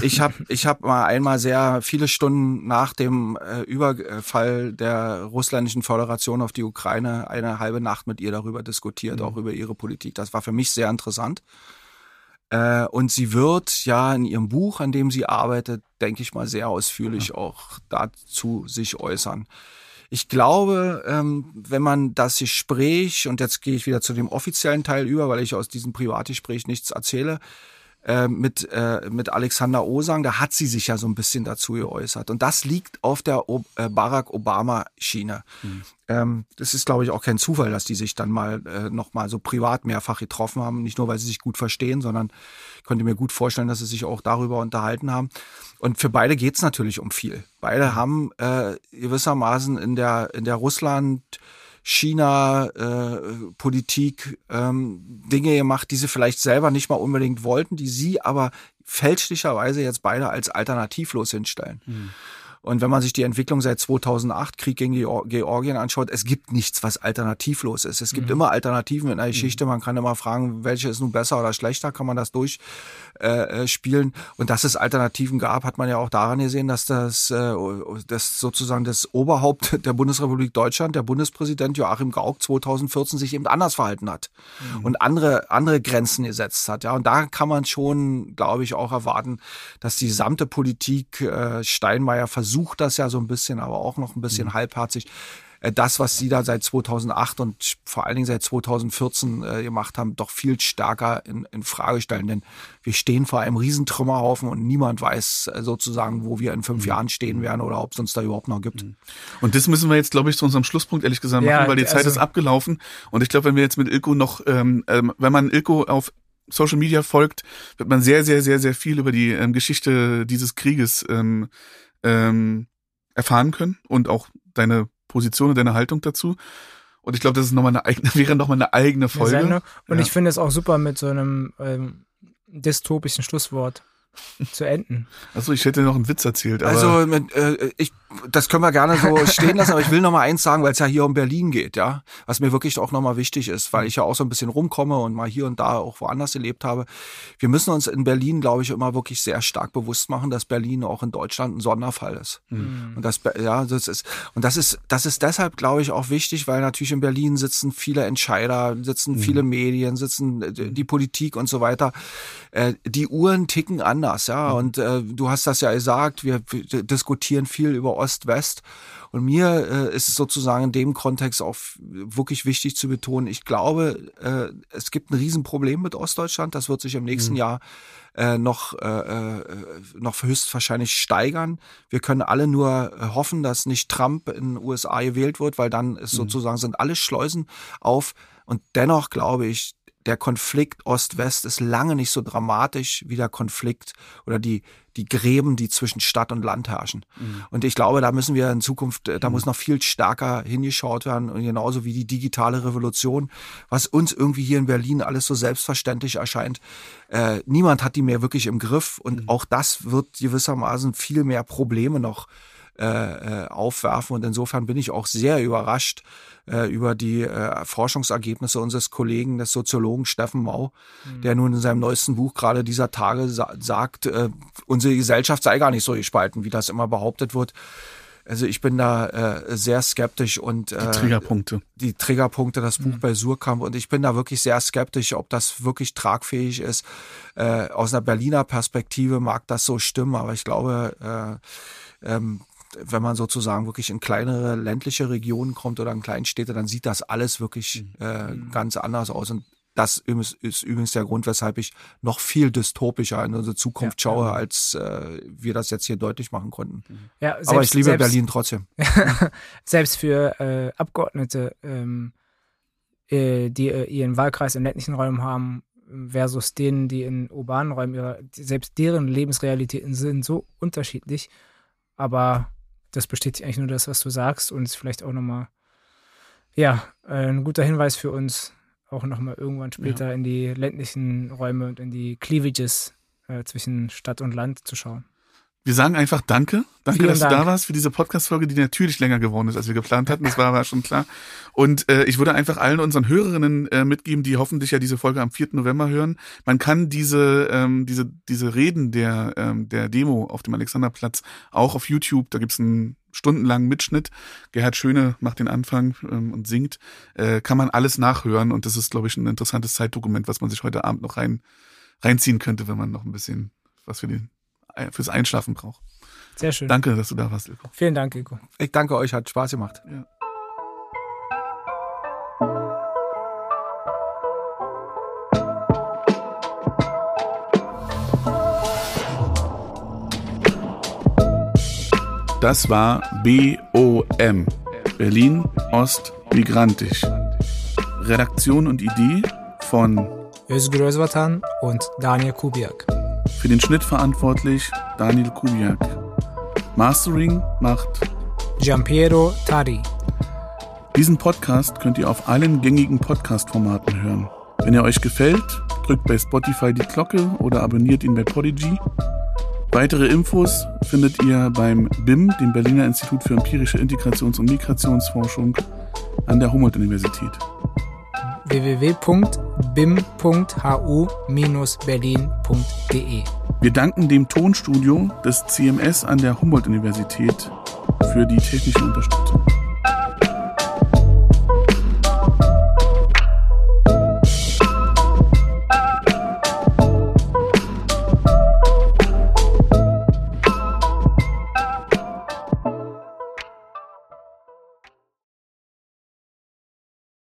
Ich habe ich hab mal einmal sehr viele Stunden nach dem äh, Überfall der russländischen Föderation auf die Ukraine eine halbe Nacht mit ihr darüber diskutiert, mhm. auch über ihre Politik. Das war für mich sehr interessant. Äh, und sie wird ja in ihrem Buch, an dem sie arbeitet, denke ich mal, sehr ausführlich ja. auch dazu sich äußern. Ich glaube, ähm, wenn man das Gespräch, und jetzt gehe ich wieder zu dem offiziellen Teil über, weil ich aus diesem Privatgespräch nichts erzähle, äh, mit, äh, mit Alexander Osang, da hat sie sich ja so ein bisschen dazu geäußert. Und das liegt auf der o äh, Barack Obama-Schiene. Mhm. Ähm, das ist, glaube ich, auch kein Zufall, dass die sich dann mal äh, noch mal so privat mehrfach getroffen haben. Nicht nur, weil sie sich gut verstehen, sondern ich könnte mir gut vorstellen, dass sie sich auch darüber unterhalten haben. Und für beide geht's natürlich um viel. Beide mhm. haben äh, gewissermaßen in der, in der Russland- China-Politik äh, ähm, Dinge gemacht, die sie vielleicht selber nicht mal unbedingt wollten, die sie aber fälschlicherweise jetzt beide als alternativlos hinstellen. Mhm. Und wenn man sich die Entwicklung seit 2008, Krieg gegen Georgien anschaut, es gibt nichts, was alternativlos ist. Es gibt mhm. immer Alternativen in der mhm. Geschichte. Man kann immer fragen, welche ist nun besser oder schlechter, kann man das durchspielen. Äh, und dass es Alternativen gab, hat man ja auch daran gesehen, dass das, äh, das sozusagen das Oberhaupt der Bundesrepublik Deutschland, der Bundespräsident Joachim Gauck 2014 sich eben anders verhalten hat mhm. und andere, andere Grenzen gesetzt hat. Ja, und da kann man schon, glaube ich, auch erwarten, dass die gesamte Politik äh, Steinmeier versucht, das ja so ein bisschen, aber auch noch ein bisschen mhm. halbherzig äh, das, was sie da seit 2008 und vor allen Dingen seit 2014 äh, gemacht haben, doch viel stärker in, in Frage stellen. Denn wir stehen vor einem Riesentrümmerhaufen und niemand weiß äh, sozusagen, wo wir in fünf mhm. Jahren stehen werden oder ob es uns da überhaupt noch gibt. Mhm. Und das müssen wir jetzt, glaube ich, zu unserem Schlusspunkt ehrlich gesagt machen, ja, weil die Zeit also, ist abgelaufen. Und ich glaube, wenn wir jetzt mit Ilko noch, ähm, ähm, wenn man Ilko auf Social Media folgt, wird man sehr, sehr, sehr, sehr viel über die ähm, Geschichte dieses Krieges ähm, ähm, erfahren können und auch deine Position und deine Haltung dazu. Und ich glaube, das ist nochmal eine eigene, wäre nochmal eine eigene Folge. Und ja. ich finde es auch super mit so einem ähm, dystopischen Schlusswort zu enden. Achso, ich hätte noch einen Witz erzählt. Aber also mit, äh, ich, das können wir gerne so stehen lassen, aber ich will noch mal eins sagen, weil es ja hier um Berlin geht, ja, was mir wirklich auch noch mal wichtig ist, weil ich ja auch so ein bisschen rumkomme und mal hier und da auch woanders gelebt habe. Wir müssen uns in Berlin, glaube ich, immer wirklich sehr stark bewusst machen, dass Berlin auch in Deutschland ein Sonderfall ist. Mhm. Und das, ja, das ist und das ist, das ist deshalb, glaube ich, auch wichtig, weil natürlich in Berlin sitzen viele Entscheider, sitzen mhm. viele Medien, sitzen äh, die Politik und so weiter. Äh, die Uhren ticken an anders, ja. Mhm. Und äh, du hast das ja gesagt, wir, wir diskutieren viel über Ost-West. Und mir äh, ist sozusagen in dem Kontext auch wirklich wichtig zu betonen, ich glaube, äh, es gibt ein Riesenproblem mit Ostdeutschland. Das wird sich im nächsten mhm. Jahr äh, noch, äh, äh, noch höchstwahrscheinlich steigern. Wir können alle nur äh, hoffen, dass nicht Trump in den USA gewählt wird, weil dann ist mhm. sozusagen sind alle Schleusen auf. Und dennoch glaube ich, der Konflikt Ost-West ist lange nicht so dramatisch wie der Konflikt oder die, die Gräben, die zwischen Stadt und Land herrschen. Mhm. Und ich glaube, da müssen wir in Zukunft, da mhm. muss noch viel stärker hingeschaut werden und genauso wie die digitale Revolution, was uns irgendwie hier in Berlin alles so selbstverständlich erscheint. Äh, niemand hat die mehr wirklich im Griff und mhm. auch das wird gewissermaßen viel mehr Probleme noch äh, äh, aufwerfen. Und insofern bin ich auch sehr überrascht äh, über die äh, Forschungsergebnisse unseres Kollegen, des Soziologen Steffen Mau, mhm. der nun in seinem neuesten Buch gerade dieser Tage sa sagt, äh, unsere Gesellschaft sei gar nicht so gespalten, wie das immer behauptet wird. Also ich bin da äh, sehr skeptisch und äh, die Triggerpunkte. Die Triggerpunkte, das Buch mhm. bei Surkamp und ich bin da wirklich sehr skeptisch, ob das wirklich tragfähig ist. Äh, aus einer Berliner Perspektive mag das so stimmen, aber ich glaube, äh, ähm, wenn man sozusagen wirklich in kleinere ländliche Regionen kommt oder in Kleinstädte, dann sieht das alles wirklich mhm. äh, mhm. ganz anders aus. Und das ist, ist, übrigens der Grund, weshalb ich noch viel dystopischer in unsere Zukunft ja, schaue, ja. als äh, wir das jetzt hier deutlich machen konnten. Mhm. Ja, selbst, Aber ich liebe selbst, Berlin trotzdem. selbst für äh, Abgeordnete, ähm, äh, die äh, ihren Wahlkreis in ländlichen Räumen haben, versus denen, die in urbanen Räumen ihre, selbst deren Lebensrealitäten sind so unterschiedlich. Aber das bestätigt eigentlich nur das, was du sagst und ist vielleicht auch nochmal, ja, ein guter Hinweis für uns, auch nochmal irgendwann später ja. in die ländlichen Räume und in die Cleavages äh, zwischen Stadt und Land zu schauen. Wir sagen einfach Danke. Danke, Vielen dass Dank. du da warst für diese Podcast-Folge, die natürlich länger geworden ist, als wir geplant hatten. Das war aber schon klar. Und äh, ich würde einfach allen unseren Hörerinnen äh, mitgeben, die hoffentlich ja diese Folge am 4. November hören. Man kann diese, ähm, diese, diese Reden der, ähm, der Demo auf dem Alexanderplatz auch auf YouTube, da gibt's einen stundenlangen Mitschnitt. Gerhard Schöne macht den Anfang ähm, und singt. Äh, kann man alles nachhören und das ist, glaube ich, ein interessantes Zeitdokument, was man sich heute Abend noch rein, reinziehen könnte, wenn man noch ein bisschen was für den fürs Einschlafen braucht. Sehr schön. Danke, dass du da warst, Ilko. Vielen Dank, Ilko. Ich danke euch, hat Spaß gemacht. Ja. Das war BOM, Berlin Ost Migrantisch. Redaktion und Idee von Özgür Özvatan und Daniel Kubiak. Für den Schnitt verantwortlich Daniel Kubiak. Mastering macht Giampiero Tari. Diesen Podcast könnt ihr auf allen gängigen Podcast-Formaten hören. Wenn er euch gefällt, drückt bei Spotify die Glocke oder abonniert ihn bei Podigy. Weitere Infos findet ihr beim BIM, dem Berliner Institut für empirische Integrations- und Migrationsforschung an der Humboldt-Universität. www.bim.hu-berlin.de Wir danken dem Tonstudio des CMS an der Humboldt-Universität für die technische Unterstützung.